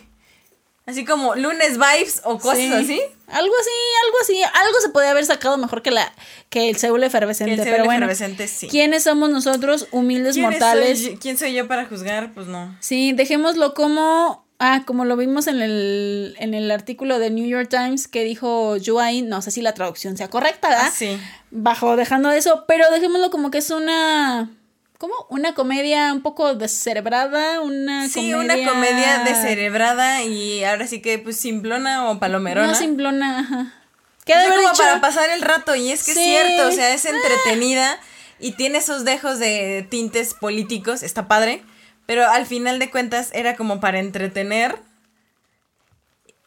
Así como lunes vibes o cosas Sí. así. Algo así, algo así. Algo se podía haber sacado mejor que la que el Seúl efervescente. El Seúl pero bueno, efervescente, sí. ¿quiénes somos nosotros, humildes ¿Quién mortales? soy ¿Quién soy yo para juzgar? Pues no. Sí, dejémoslo como. Ah, como lo vimos en el, en el artículo de New York Times que dijo Juain, no sé si la traducción sea correcta, ¿verdad? Ah, sí. Bajo dejando eso, pero dejémoslo como que es una. ¿Cómo? Una comedia un poco descerebrada, una Sí, comedia. una comedia descerebrada y ahora sí que pues simplona o palomerona. No simplona, ajá. ¿Qué O sea, como dicho? para pasar el rato y es que Sí. es cierto, o sea, es entretenida y tiene esos dejos de tintes políticos, está padre, pero al final de cuentas era como para entretener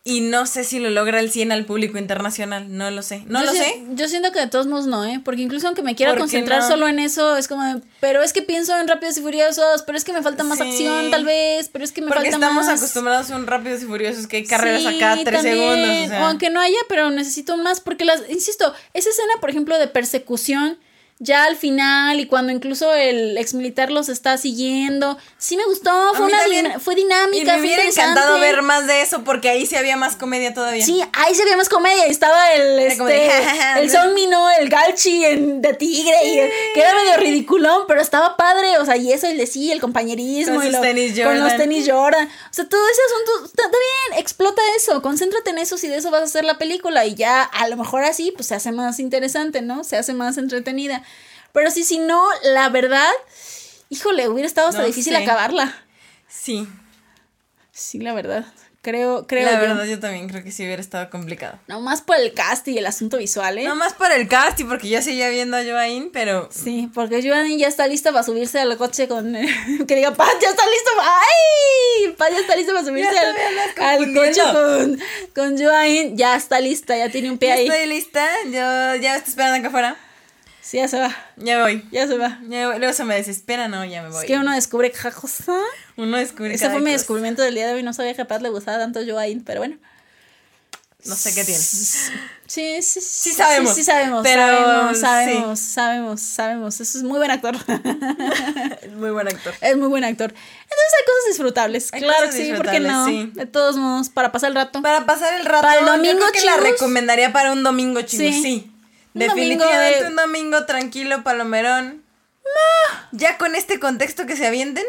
y no sé si lo logra el 100 al público internacional, no lo sé, no Yo lo si- sé. Yo siento que de todos modos no, ¿eh? Porque incluso aunque me quiera ¿Por qué concentrar no? solo en eso, es como, de, pero es que pienso en Rápidos y Furiosos, pero es que me falta más Sí. acción tal vez, pero es que me Porque falta estamos más. acostumbrados a un rápidos y furiosos que hay carreras Sí, acá tres también. segundos. O sea. O aunque no haya, pero necesito más, porque las, insisto, esa escena, por ejemplo, de persecución, ya al final, y cuando incluso el ex militar los está siguiendo, sí me gustó, fue, una fue y dinámica, me fue hubiera encantado ver más de eso porque ahí sí había más comedia todavía. Sí, ahí se veía más comedia. y Estaba el, este, el ¿no? Song Mino, el Galchi en, de Tigre, y, que era medio ridiculón, pero estaba padre. O sea, y eso, el de sí, el compañerismo. Con y sus lo- tenis Con los tenis Jordan. O sea, todo ese asunto, está, está bien, explota eso, concéntrate en eso si de eso vas a hacer la película. Y ya, a lo mejor así, pues se hace más interesante, ¿no? Se hace más entretenida. Pero sí, si no, la verdad, híjole, hubiera estado hasta No difícil sé. acabarla. Sí, Sí, la verdad. Creo, creo. la verdad yo también creo que sí hubiera estado complicado. Nomás por el cast y el asunto visual, ¿eh? No más por el cast y porque ya seguía viendo a Joaín, pero Sí, porque Giovanni ya está lista para subirse al coche con. que diga, Pat, ya está listo. ¡Ay! Pat ya está listo para subirse al, al coche con, con Joaín. Ya está lista, ya tiene un pie ya ahí. estoy lista, yo ya estoy esperando acá afuera. Sí, ya se va. Ya me voy. Ya se va. Ya voy. Luego se me desespera, no, ya me voy. Es que uno descubre cada cosa. Uno descubre Ese fue mi descubrimiento del día de hoy. No sabía que a Pat le gustaba tanto Joaín, pero bueno. No sé qué tiene. Sí, sí, sí. Sí sabemos, Sí, sí sabemos. pero sabemos, sí. sabemos, sabemos. Eso es muy buen actor. Muy buen actor. Es muy buen actor. Entonces hay cosas disfrutables. Hay claro cosas que sí, ¿por qué no? sí. De todos modos, para pasar el rato. Para pasar el rato, Para el yo domingo, creo que la recomendaría para un domingo, chicos. Sí. Sí. Definitivamente domingo de- un domingo tranquilo, palomerón. Ya con este contexto que se avienten.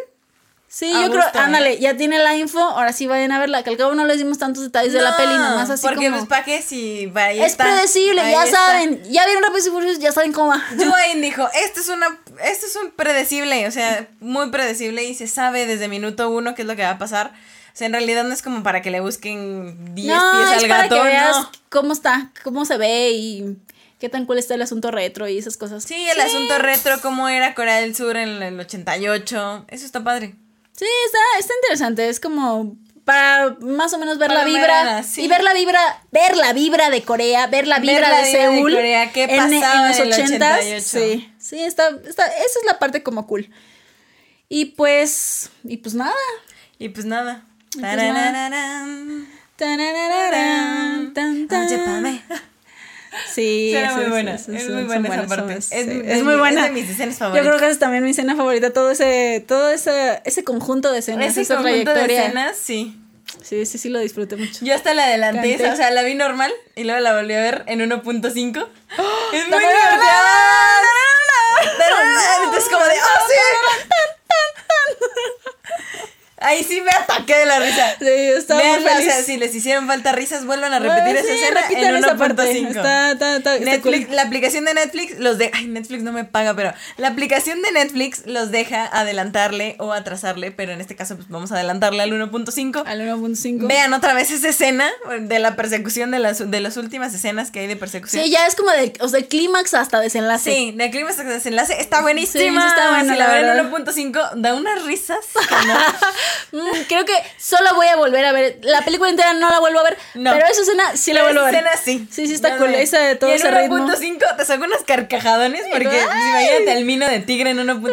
Sí, A yo creo, ¿eh? ándale, ya tiene la info, ahora sí vayan a verla, que al cabo no les dimos tantos detalles de la No, peli, nomás así Porque, como... pues, ¿para qué si es está, predecible, ya está. saben, ya vieron Rápidos y Furiosos, ya saben cómo va. Dwayne dijo, esto es una, esto es un predecible, o sea, muy predecible y se sabe desde minuto uno qué es lo que va a pasar. O sea, en realidad no es como para que le busquen 10 no, pies es al para gato, que veas no. cómo está, cómo se ve y qué tan cool está el asunto retro y esas cosas. Sí, el asunto retro, cómo era Corea del Sur en el 88, eso está padre. Sí, está, está interesante. Es como para más o menos ver Para la vibra. sí. Y ver la vibra, ver la vibra de Corea, ver la Ver vibra la de vibra de Seúl. Corea, qué en, en los en el 80s. 88. Sí, sí, está, está, esa es la parte como cool. Y pues, y pues nada. Y pues nada. Y pues nada. Tan, tan. Sí, Será muy buena, es muy buena esa parte. Es muy es buena. de mis escenas Yo favoritas. creo que esa es también mi escena favorita, todo ese, todo ese, ese conjunto de escenas, Ese esa conjunto de escenas, sí. Sí, sí, sí lo disfruté mucho. Yo hasta la adelanté, o sea, la vi normal y luego la volví a ver en 1.5. Es muy ¡La divertida. Entonces como de, ¡oh, sí! Ahí sí me ataqué de la risa. Sí, estaba muy o sea, si les hicieron falta risas, vuelvan a repetir Ah, esa sí, escena en esa parte. 1.5. Está, está, está, está Netflix, cool. la aplicación de Netflix los de, ay, Netflix no me paga, pero la aplicación de Netflix los deja adelantarle o atrasarle, pero en este caso pues vamos a adelantarle al 1.5. Al 1.5. Vean otra vez esa escena de la persecución de las de las últimas escenas que hay de persecución. Sí, ya es como de, o sea, clímax hasta desenlace. Sí, de clima hasta desenlace está buenísima. Sí, está buena, Si la la ven verdad. en 1.5 da unas risas. que no. Mm, creo que solo voy a volver a ver. La película entera no la vuelvo a ver. No. Pero esa escena sí la vuelvo a ver. escena sí. Sí, sí está cool. Esa de todo y en ese ritmo. 1.5 te saco unas carcajadones porque Ay. pues, imagínate al mino de tigre en 1.5.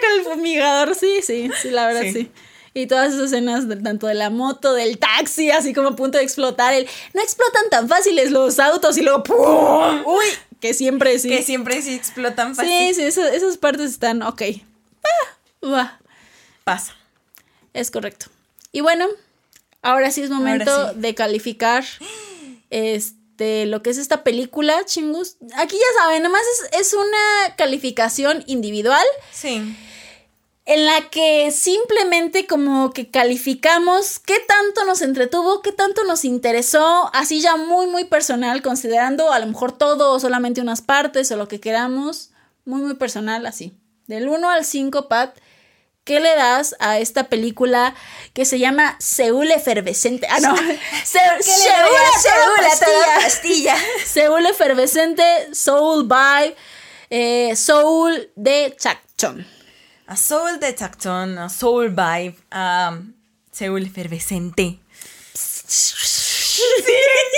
Con el fumigador, sí, sí, sí, la verdad Sí. sí. Y todas esas escenas, de- tanto de la moto, del taxi, así como a punto de explotar. El, no explotan tan fáciles los autos y luego ¡pum! ¡Uy! Que siempre sí. que siempre sí explotan fácil. sí, sí, esas, esas partes están ok. Ah, va. Pasa. Es correcto. Y bueno, ahora sí es momento sí. de calificar este lo que es esta película, chingus. Aquí ya saben, nomás es, es una calificación individual Sí. en la que simplemente como que calificamos qué tanto nos entretuvo, qué tanto nos interesó, así ya muy muy personal, considerando a lo mejor todo o solamente unas partes o lo que queramos, muy muy personal así. Del 1 al 5, Pat, ¿qué le das a esta película que se llama Seúl Efervescente? Ah, no. Se- Seúl a toda pastilla. Seúl Efervescente, Soul Vibe, eh, Soul de Chakchon. A Soul de Tactón, a Soul Vibe, a Seúl efervescente. Sí,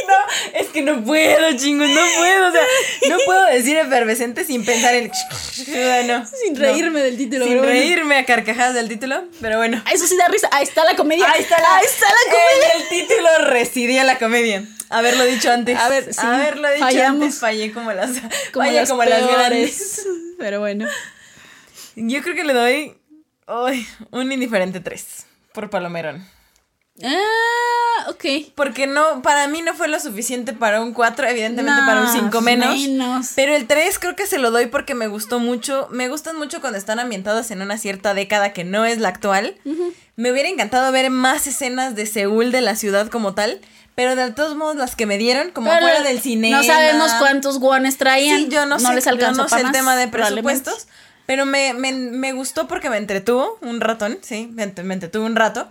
no, es que no puedo, chingos, no puedo, o sea, no puedo decir efervescente sin pensar en... No, Sin no. reírme del título. Sin bueno. reírme a carcajadas del título, pero bueno. Eso sí da risa. Ahí está la comedia. Ahí está la, Ahí está la comedia. En el título residía la comedia. Haberlo dicho antes. A ver, sí, Haberlo dicho fallamos. antes. Fallé como las, Como fallé las como las grandes. Pero bueno. Yo creo que le doy ay, un indiferente 3 por Palomerón. Ah, ok. Porque no, para mí no fue lo suficiente para un 4, evidentemente No, para un 5 menos. menos. Pero el 3 creo que se lo doy porque me gustó mucho. Me gustan mucho cuando están ambientados en una cierta década que no es la actual. Me hubiera encantado ver más escenas de Seúl, de la ciudad como tal. Pero de todos modos, las que me dieron, como Pero fuera del cine. No sabemos cuántos guanes traían. Sí, yo no, sé, les yo alcanzó no sé el tema de presupuestos. Pero me, me, me gustó porque me entretuvo un ratón, sí, me entretuvo un rato.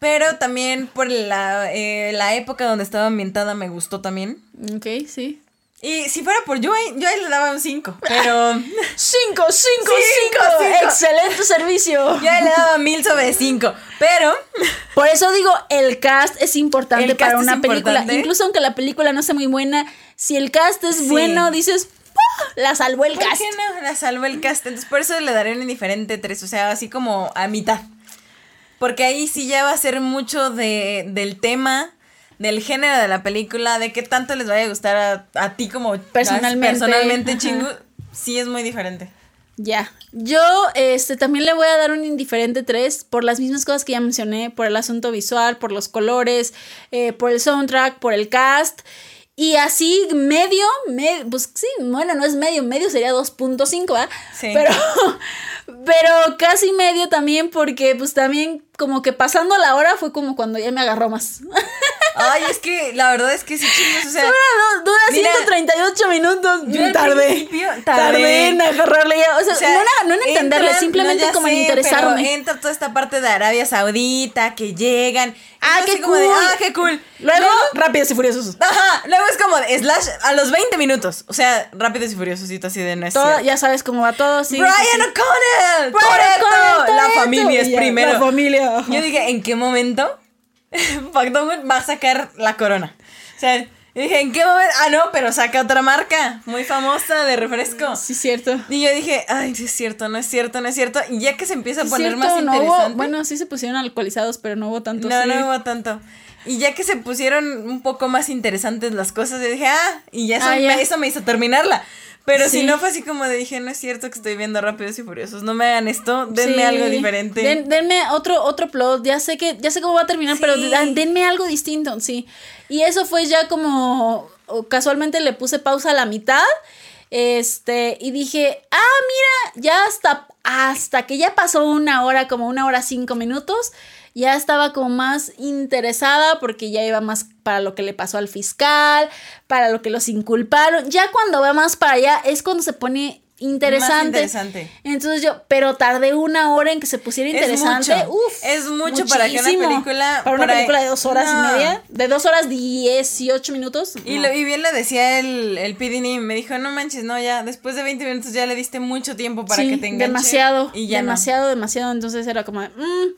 Pero también por la, eh, la época donde estaba ambientada me gustó también. Ok, sí. Y si fuera por yo, ahí- yo le daba un 5. Pero yo Cinco, cinco, cinco. cinco. Excelente servicio. ahí le daba mil sobre 5. Pero Por eso digo, el cast es importante El para una película. importante. Incluso aunque la película no sea muy buena, si el cast es Sí. bueno, dices, "Ah, la salvó el ¿por cast. qué no? La salvo el cast. Entonces por eso le daré un indiferente 3. O sea, así como a mitad. Porque ahí sí ya va a ser mucho de, del tema, del género de la película, de qué tanto les vaya a gustar a, a ti como Personalmente. personalmente chingu. Sí es muy diferente. Ya. Yo este, también le voy a dar un indiferente 3 por las mismas cosas que ya mencioné, por el asunto visual, por los colores, eh, por el soundtrack, por el cast. Y así medio, me- pues sí, bueno, no es medio, medio sería 2.5, ¿verdad? Sí. Pero, pero casi medio también porque pues también como que pasando la hora fue como cuando ya me agarró más. Ay, es que la verdad es que sí, chingos, o sea. Dura, dura Mira, 138 minutos. yo tardé. tardé. Tardé en agarrarle ya. O sea, O sea, no, era- no en entenderle, entra- simplemente no, como en sé, interesarme. pero entra toda esta parte de Arabia Saudita que llegan. Ah, qué como de, cool. ah, qué cool. Luego, rápidos y furiosos. Ajá, luego es como de slash a los 20 minutos. O sea, rápidos y furiosos, así de no es Todo, ya sabes cómo va todo. Sí, Brian. O'Connell, Brian O'Connell, la familia es Y primero. La familia. Yo dije, ¿en qué momento McDonald's va a sacar la corona? O sea, dije, ¿en qué momento? Ah, no, pero saca otra marca muy famosa de refresco. Sí, cierto. Y yo dije, ay, sí es cierto, no es cierto, no es cierto. Y ya que se empieza a Sí, poner cierto, más no hubo- interesante. bueno, sí se pusieron alcoholizados, pero no hubo tanto. no, sí. no hubo tanto. Y ya que se pusieron un poco más interesantes las cosas, yo dije, ah, y ya eso, Ah, ya. Me, eso me hizo terminarla. Pero si no fue así como de dije, no es cierto que estoy viendo Rápidos y Furiosos, no me hagan esto, denme Sí. algo diferente. Den- denme otro, otro plot. Ya sé que, ya sé cómo va a terminar, pero Sí. dan- denme algo distinto, sí. Y eso fue ya como casualmente le puse pausa a la mitad. Este, y dije, ah, mira, ya hasta, hasta que ya pasó una hora, como una hora cinco minutos, ya estaba como más interesada porque ya iba más para lo que le pasó al fiscal, para lo que los inculparon. Ya cuando va más para allá es cuando se pone interesante. Interesante. Entonces yo, pero tardé una hora en que se pusiera Es interesante. mucho. Uf, Es mucho para que una película Para una ahí- película de dos horas No. y media. De dos horas dieciocho minutos. Y, no. lo, y bien lo decía el, el PDD, me dijo, no manches, no, ya, después de 20 minutos ya le diste mucho tiempo para Sí, que te enganche. demasiado. Y ya no. demasiado, demasiado. Entonces era como, de, mm.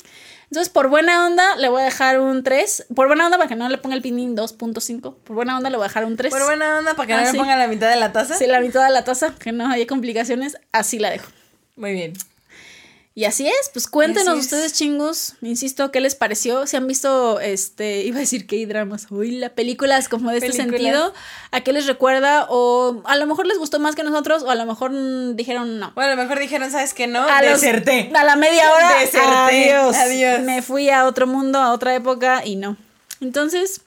Entonces, por buena onda, le voy a dejar un 3. Por buena onda, para que no le ponga el pinin 2.5. Por buena onda, le voy a dejar un 3. Por buena onda, para que Ah, no me sí. ponga la mitad de la taza. Si la mitad de la taza, que no haya complicaciones, así la dejo. Muy bien. Y así es, pues cuéntenos es. ustedes chingos, insisto, ¿qué les pareció? Si han visto, este, iba a decir que hay dramas, uy, las películas como de este sentido, ¿a qué les recuerda? O a lo mejor les gustó más que nosotros, o a lo mejor dijeron no. Bueno, a lo mejor dijeron, ¿sabes qué? No, A los- deserté. a la media hora, Deserté. adiós. Adiós. Me fui a otro mundo, a otra época y no. Entonces,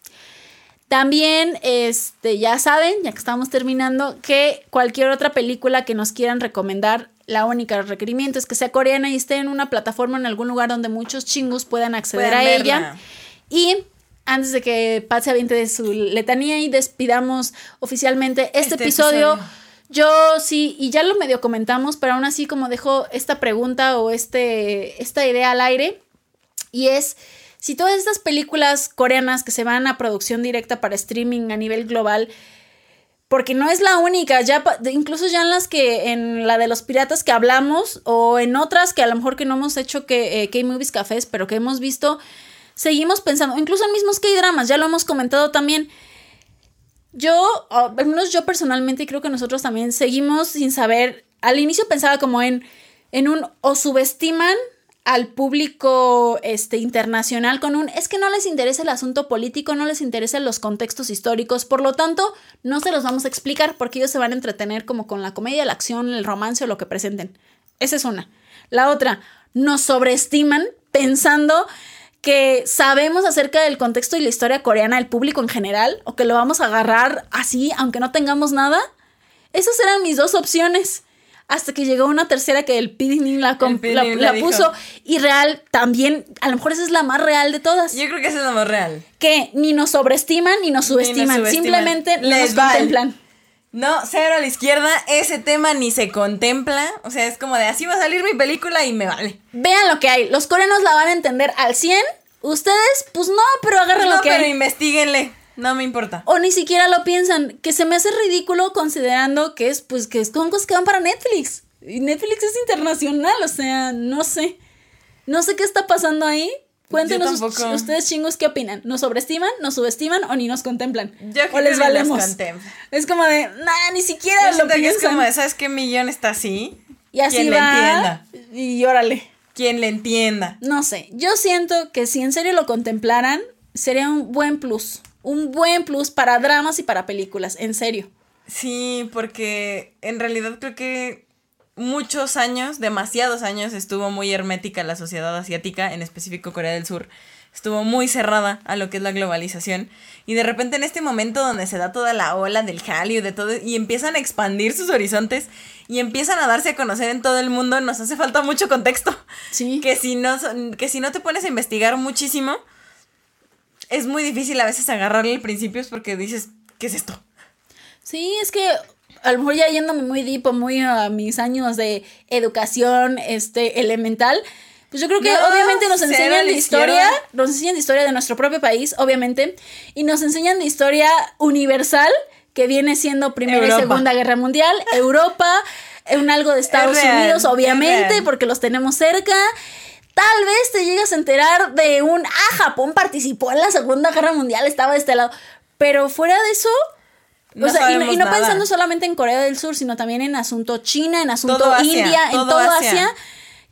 también, este, ya saben, ya que estamos terminando, que cualquier otra película que nos quieran recomendar, la única requerimiento es que sea coreana y esté en una plataforma en algún lugar donde muchos chingos puedan acceder Puedan a verla. ella. Y antes de que Pat se aviente de su letanía y despidamos oficialmente este, Este episodio, episodio. yo sí, y ya lo medio comentamos, pero aún así como dejo esta pregunta o este, esta idea al aire, y es si todas estas películas coreanas que se van a producción directa para streaming a nivel global, porque no es la única, ya incluso ya en las que, en la de los piratas que hablamos, o en otras que a lo mejor que no hemos hecho que eh, K-Movies Cafés, pero que hemos visto, seguimos pensando, incluso en mismos K-Dramas, ya lo hemos comentado también. Yo, al menos yo personalmente, y creo que nosotros también seguimos sin saber. Al inicio pensaba como en, en un o subestiman al público este, internacional con un es que no les interesa el asunto político, no les interesan los contextos históricos, por lo tanto, no se los vamos a explicar porque ellos se van a entretener como con la comedia, la acción, el romance o lo que presenten. Esa es una. La otra, nos sobreestiman pensando que sabemos acerca del contexto y la historia coreana del público en general, o que lo vamos a agarrar así, aunque no tengamos nada. Esas eran mis dos opciones. Hasta que llegó una tercera que el Pidinin la, la, la la puso. Y real también, a lo mejor esa es la más real de todas. Yo creo que eso es lo más real. Que ni nos sobreestiman ni nos subestiman. subestiman. Simplemente Les nos contemplan. No, cero a la izquierda, ese tema ni se contempla. O sea, es como de así va a salir mi película y me vale. Vean lo que hay. Los coreanos la van a entender al 100. Ustedes, pues no, pero agarren no, lo que pero hay. investiguenle. No me importa. O ni siquiera lo piensan, que se me hace ridículo considerando que es, pues, que son cosas que van para Netflix. Y Netflix es internacional, o sea, no sé. No sé qué está pasando ahí. Cuéntenos ustedes chingos qué opinan. ¿Nos sobreestiman, nos subestiman o ni nos contemplan? Yo o les valemos. Es como de, nah, ni siquiera Yo lo siento que es piensan. como de, ¿sabes qué millón está así? y así le va. entienda. Y órale. Quien le entienda. No sé, yo siento que si en serio lo contemplaran, sería un buen plus. Un buen plus para dramas y para películas, en serio. Sí, porque en realidad creo que muchos años, demasiados años, estuvo muy hermética la sociedad asiática, en específico Corea del Sur. estuvo muy cerrada a lo que es la globalización. Y de repente en este momento donde se da toda la ola del Hallyu, de todo, y empiezan a expandir sus horizontes y empiezan a darse a conocer en todo el mundo, nos hace falta mucho contexto. Sí. Que si no, que si no te pones a investigar muchísimo, es muy difícil a veces agarrarle el principio porque dices, ¿qué es esto? Sí, es que a lo mejor ya yéndome muy deep muy a mis años de educación este, elemental, pues yo creo que No, obviamente nos enseñan de historia, nos enseñan de historia de nuestro propio país, obviamente, y nos enseñan de historia universal, que viene siendo Primera Europa. y Segunda Guerra Mundial, Europa, un algo de Estados real, Unidos, obviamente, porque los tenemos cerca. Tal vez te llegas a enterar de un, ah, Japón participó en la Segunda Guerra Mundial, estaba de este lado. Pero fuera de eso, No o sea, y no, y pensando solamente en Corea del Sur, sino también en asunto China, en asunto Todo Asia, India, en todo todo Asia. Asia.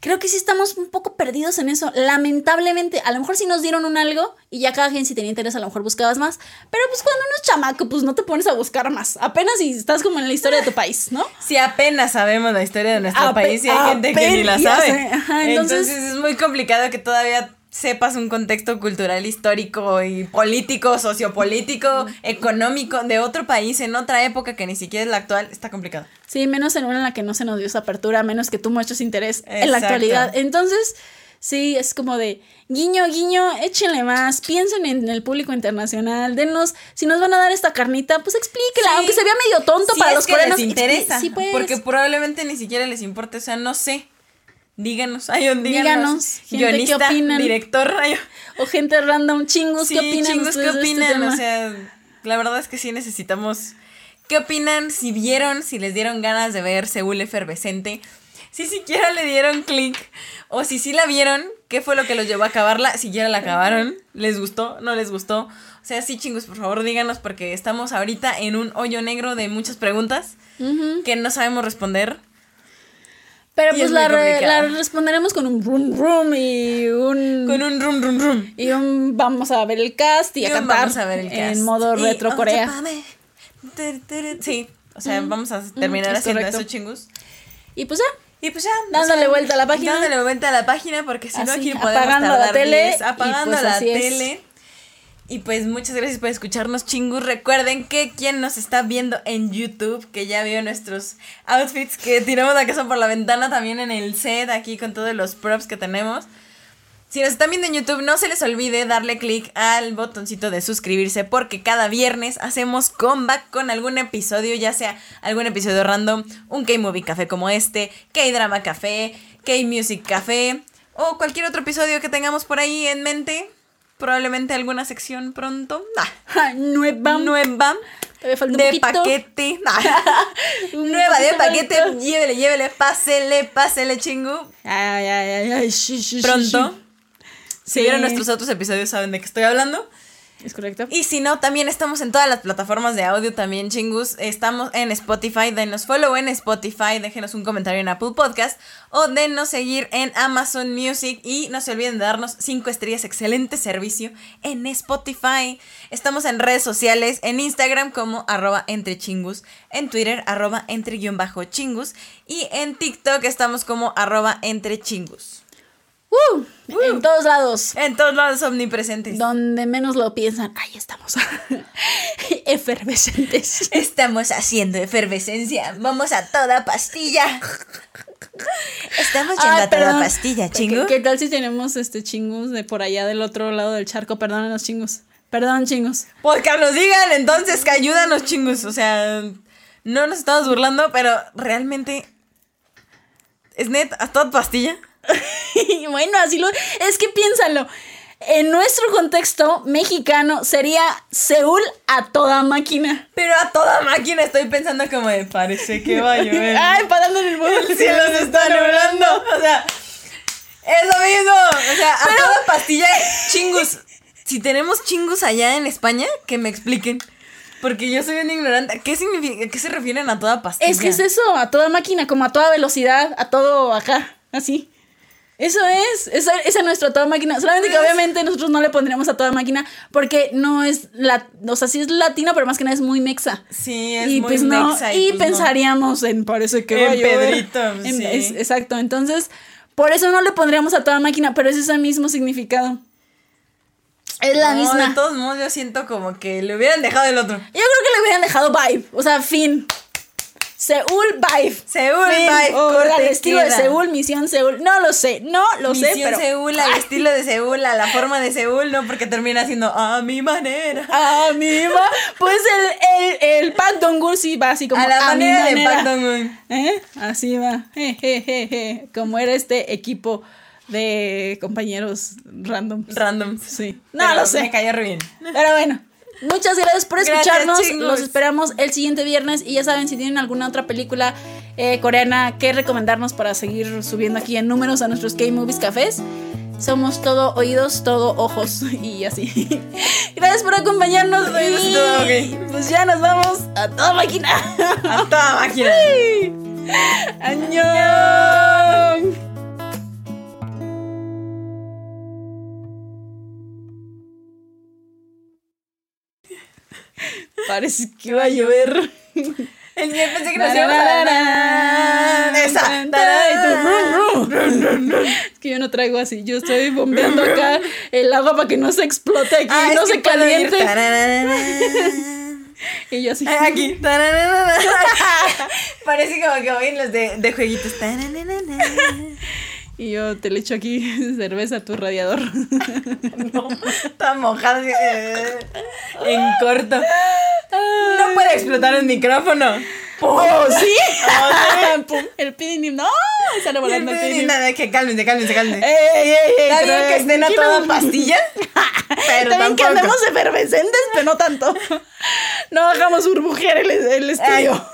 Creo que sí estamos un poco perdidos en eso. Lamentablemente, a lo mejor sí nos dieron un algo y ya cada quien si tenía interés a lo mejor buscabas más. Pero pues cuando uno es chamaco, pues no te pones a buscar más. Apenas si estás como en la historia de tu país, ¿no? Si apenas sabemos la historia de nuestro Ape- país y hay gente que ni la sabe. eh, ajá, entonces... entonces- es muy complicado que todavía sepas un contexto cultural, histórico y político, sociopolítico, económico de otro país en otra época que ni siquiera es la actual. Está complicado. Sí, menos en una en la que no se nos dio esa apertura, menos que tú muestres interés en la actualidad. Entonces, sí, es como de guiño, guiño, échenle más, piensen en el público internacional, denos, si nos van a dar esta carnita, pues explíquela, Sí. aunque se vea medio tonto para es los que coreanos. les interesa. Sí, pues. Porque probablemente ni siquiera les importe. O sea, no sé. Díganos, ay, díganos. Díganos, ¿qué Guionista, opinan? director, O gente random, chingos, Sí, ¿qué opinan chingos, ¿qué este opinan? o sea, la verdad es que sí necesitamos. ¿Qué opinan? Si vieron, si les dieron ganas de ver Seúl Efervescente, si siquiera le dieron clic, o si sí la vieron, ¿qué fue lo que los llevó a acabarla? Si ya la acabaron, ¿les gustó? ¿No les gustó? O sea, sí, chingos, por favor, díganos, porque estamos ahorita en un hoyo negro de muchas preguntas que no sabemos responder. Pero Y pues es la, re- la responderemos con un rum rum y un... Con un rum, rum, rum. Y un vamos a ver el cast y a Y cantar vamos a ver el cast. en modo retro oh, Corea. Sí, o sea, vamos a terminar es haciendo correcto. eso, chingus. Y pues ya, Y pues ya. Dándole vuelta a la página. Dándole vuelta a la página porque si no aquí podemos apagando la tardar tele, 10, apagando pues la es. Y pues muchas gracias por escucharnos, chingus. Recuerden que quien nos está viendo en YouTube, que ya vio nuestros outfits que tiramos la casa por la ventana también en el set, aquí con todos los props que tenemos. Si nos están viendo en YouTube, no se les olvide darle click al botoncito de suscribirse porque cada viernes hacemos comeback con algún episodio, ya sea algún episodio random, un K-Movie Café como este, K-Drama Café, K-Music Café o cualquier otro episodio que tengamos por ahí en mente. Probablemente alguna sección pronto. Ah, nueva. nueva. De paquete. Nueva de paquete. Llévele, llévele, pásele, pásele, chingu. Ay, ay, ay, ay, shi, shi, Pronto. Si vieron nuestros otros episodios saben de qué estoy hablando. Es correcto. Y si no, también estamos en todas las plataformas de audio también, chingus. Estamos en Spotify, denos follow en Spotify, déjenos un comentario en Apple Podcast o denos seguir en Amazon Music y no se olviden de darnos 5 estrellas, excelente servicio en Spotify. Estamos en redes sociales, en Instagram como arroba entre chingus, en Twitter arroba entre guion bajo chingus y en TikTok estamos como arroba entre chingus. Uh, En todos lados. En todos lados omnipresentes. Donde menos lo piensan, ahí estamos. Efervescentes. Estamos haciendo efervescencia. Vamos a toda pastilla. Estamos yendo Ay, a toda perdón. pastilla, chingo. ¿Qué, qué tal si tenemos este chingus de por allá del otro lado del charco? Perdónenos, chingus. Perdón, chingus. Porque nos digan entonces que ayúdanos, chingos. O sea, no nos estamos burlando, pero realmente. ¿Es net a toda pastilla? Y bueno, así lo. Es que piénsalo. En nuestro contexto mexicano sería Seúl a toda máquina. Pero a toda máquina estoy pensando como de parece que va a llover. Ay, parando en el mundo. el cielo se está nublando. O sea, es lo mismo. O sea, a toda pastilla, chingus. Si tenemos chingus allá en España, que me expliquen. Porque yo soy un ignorante. ¿Qué significa? ¿A qué se refieren a toda pastilla? Es que es eso, a toda máquina, como a toda velocidad, a todo acá, así. Eso es, esa, esa es nuestra toda máquina. Solamente que obviamente nosotros no le pondríamos a toda máquina porque no es, la, o sea, sí es latino, pero más que nada es muy mexa. Sí, es y muy pues no, mexa y, pues no. pensaríamos en parece que En va a. Pedrito, En- sí. es- exacto, entonces por eso no le pondríamos a toda máquina, pero es ese mismo significado. Es la No, misma. De todos modos, yo siento como que le hubieran dejado el otro. Yo creo que le hubieran dejado Vibe. O sea, fin. Seúl Vibe. Seúl Fin. Vibe, O corte al estilo de. Seúl, Misión Seúl. No lo sé, no lo sé, Misión pero. Seúl, al estilo de Seúl, a la forma de Seúl, no porque termina siendo a mi manera. A mi ma- Pues el, el, el Park Dong-gu sí va así como a la mi manera, de manera. Park Dong-un. ¿Eh? Así va. Je, je, je, je. Como era este equipo de compañeros random. Random. Sí. No Pero lo sé. Me cayó re bien. Pero bueno, muchas gracias por escucharnos. Los esperamos el siguiente viernes. Y ya saben, si tienen alguna otra película eh, coreana que recomendarnos para seguir subiendo aquí en números a nuestros K-Movies Cafés. Somos todo oídos, todo ojos y así. Gracias por acompañarnos. Y todo. Pues ya nos vamos a toda máquina. A toda máquina. ¡Añón! Parece que va a llover. El día pensé que nos. Esa. Es que yo no traigo así. Yo estoy bombeando acá el agua para que no se explote aquí Ah, no se caliente. Y yo así. Ah, Aquí. Parece como que voy en los de, de jueguitos. Y yo te le echo aquí cerveza a tu radiador. No, está mojada. eh, En corto. No puede explotar el micrófono. ¡Oh, sí! Pum, el pidinim. ¡No! Sale volando el pidinim. Nada, que cálmense, cálmense, cálmense. ¡Ey, ey, ey! Está bien que estén a toda pastilla. Pero Está bien que andemos efervescentes, pero no tanto. No hagamos burbujear el, el estudio.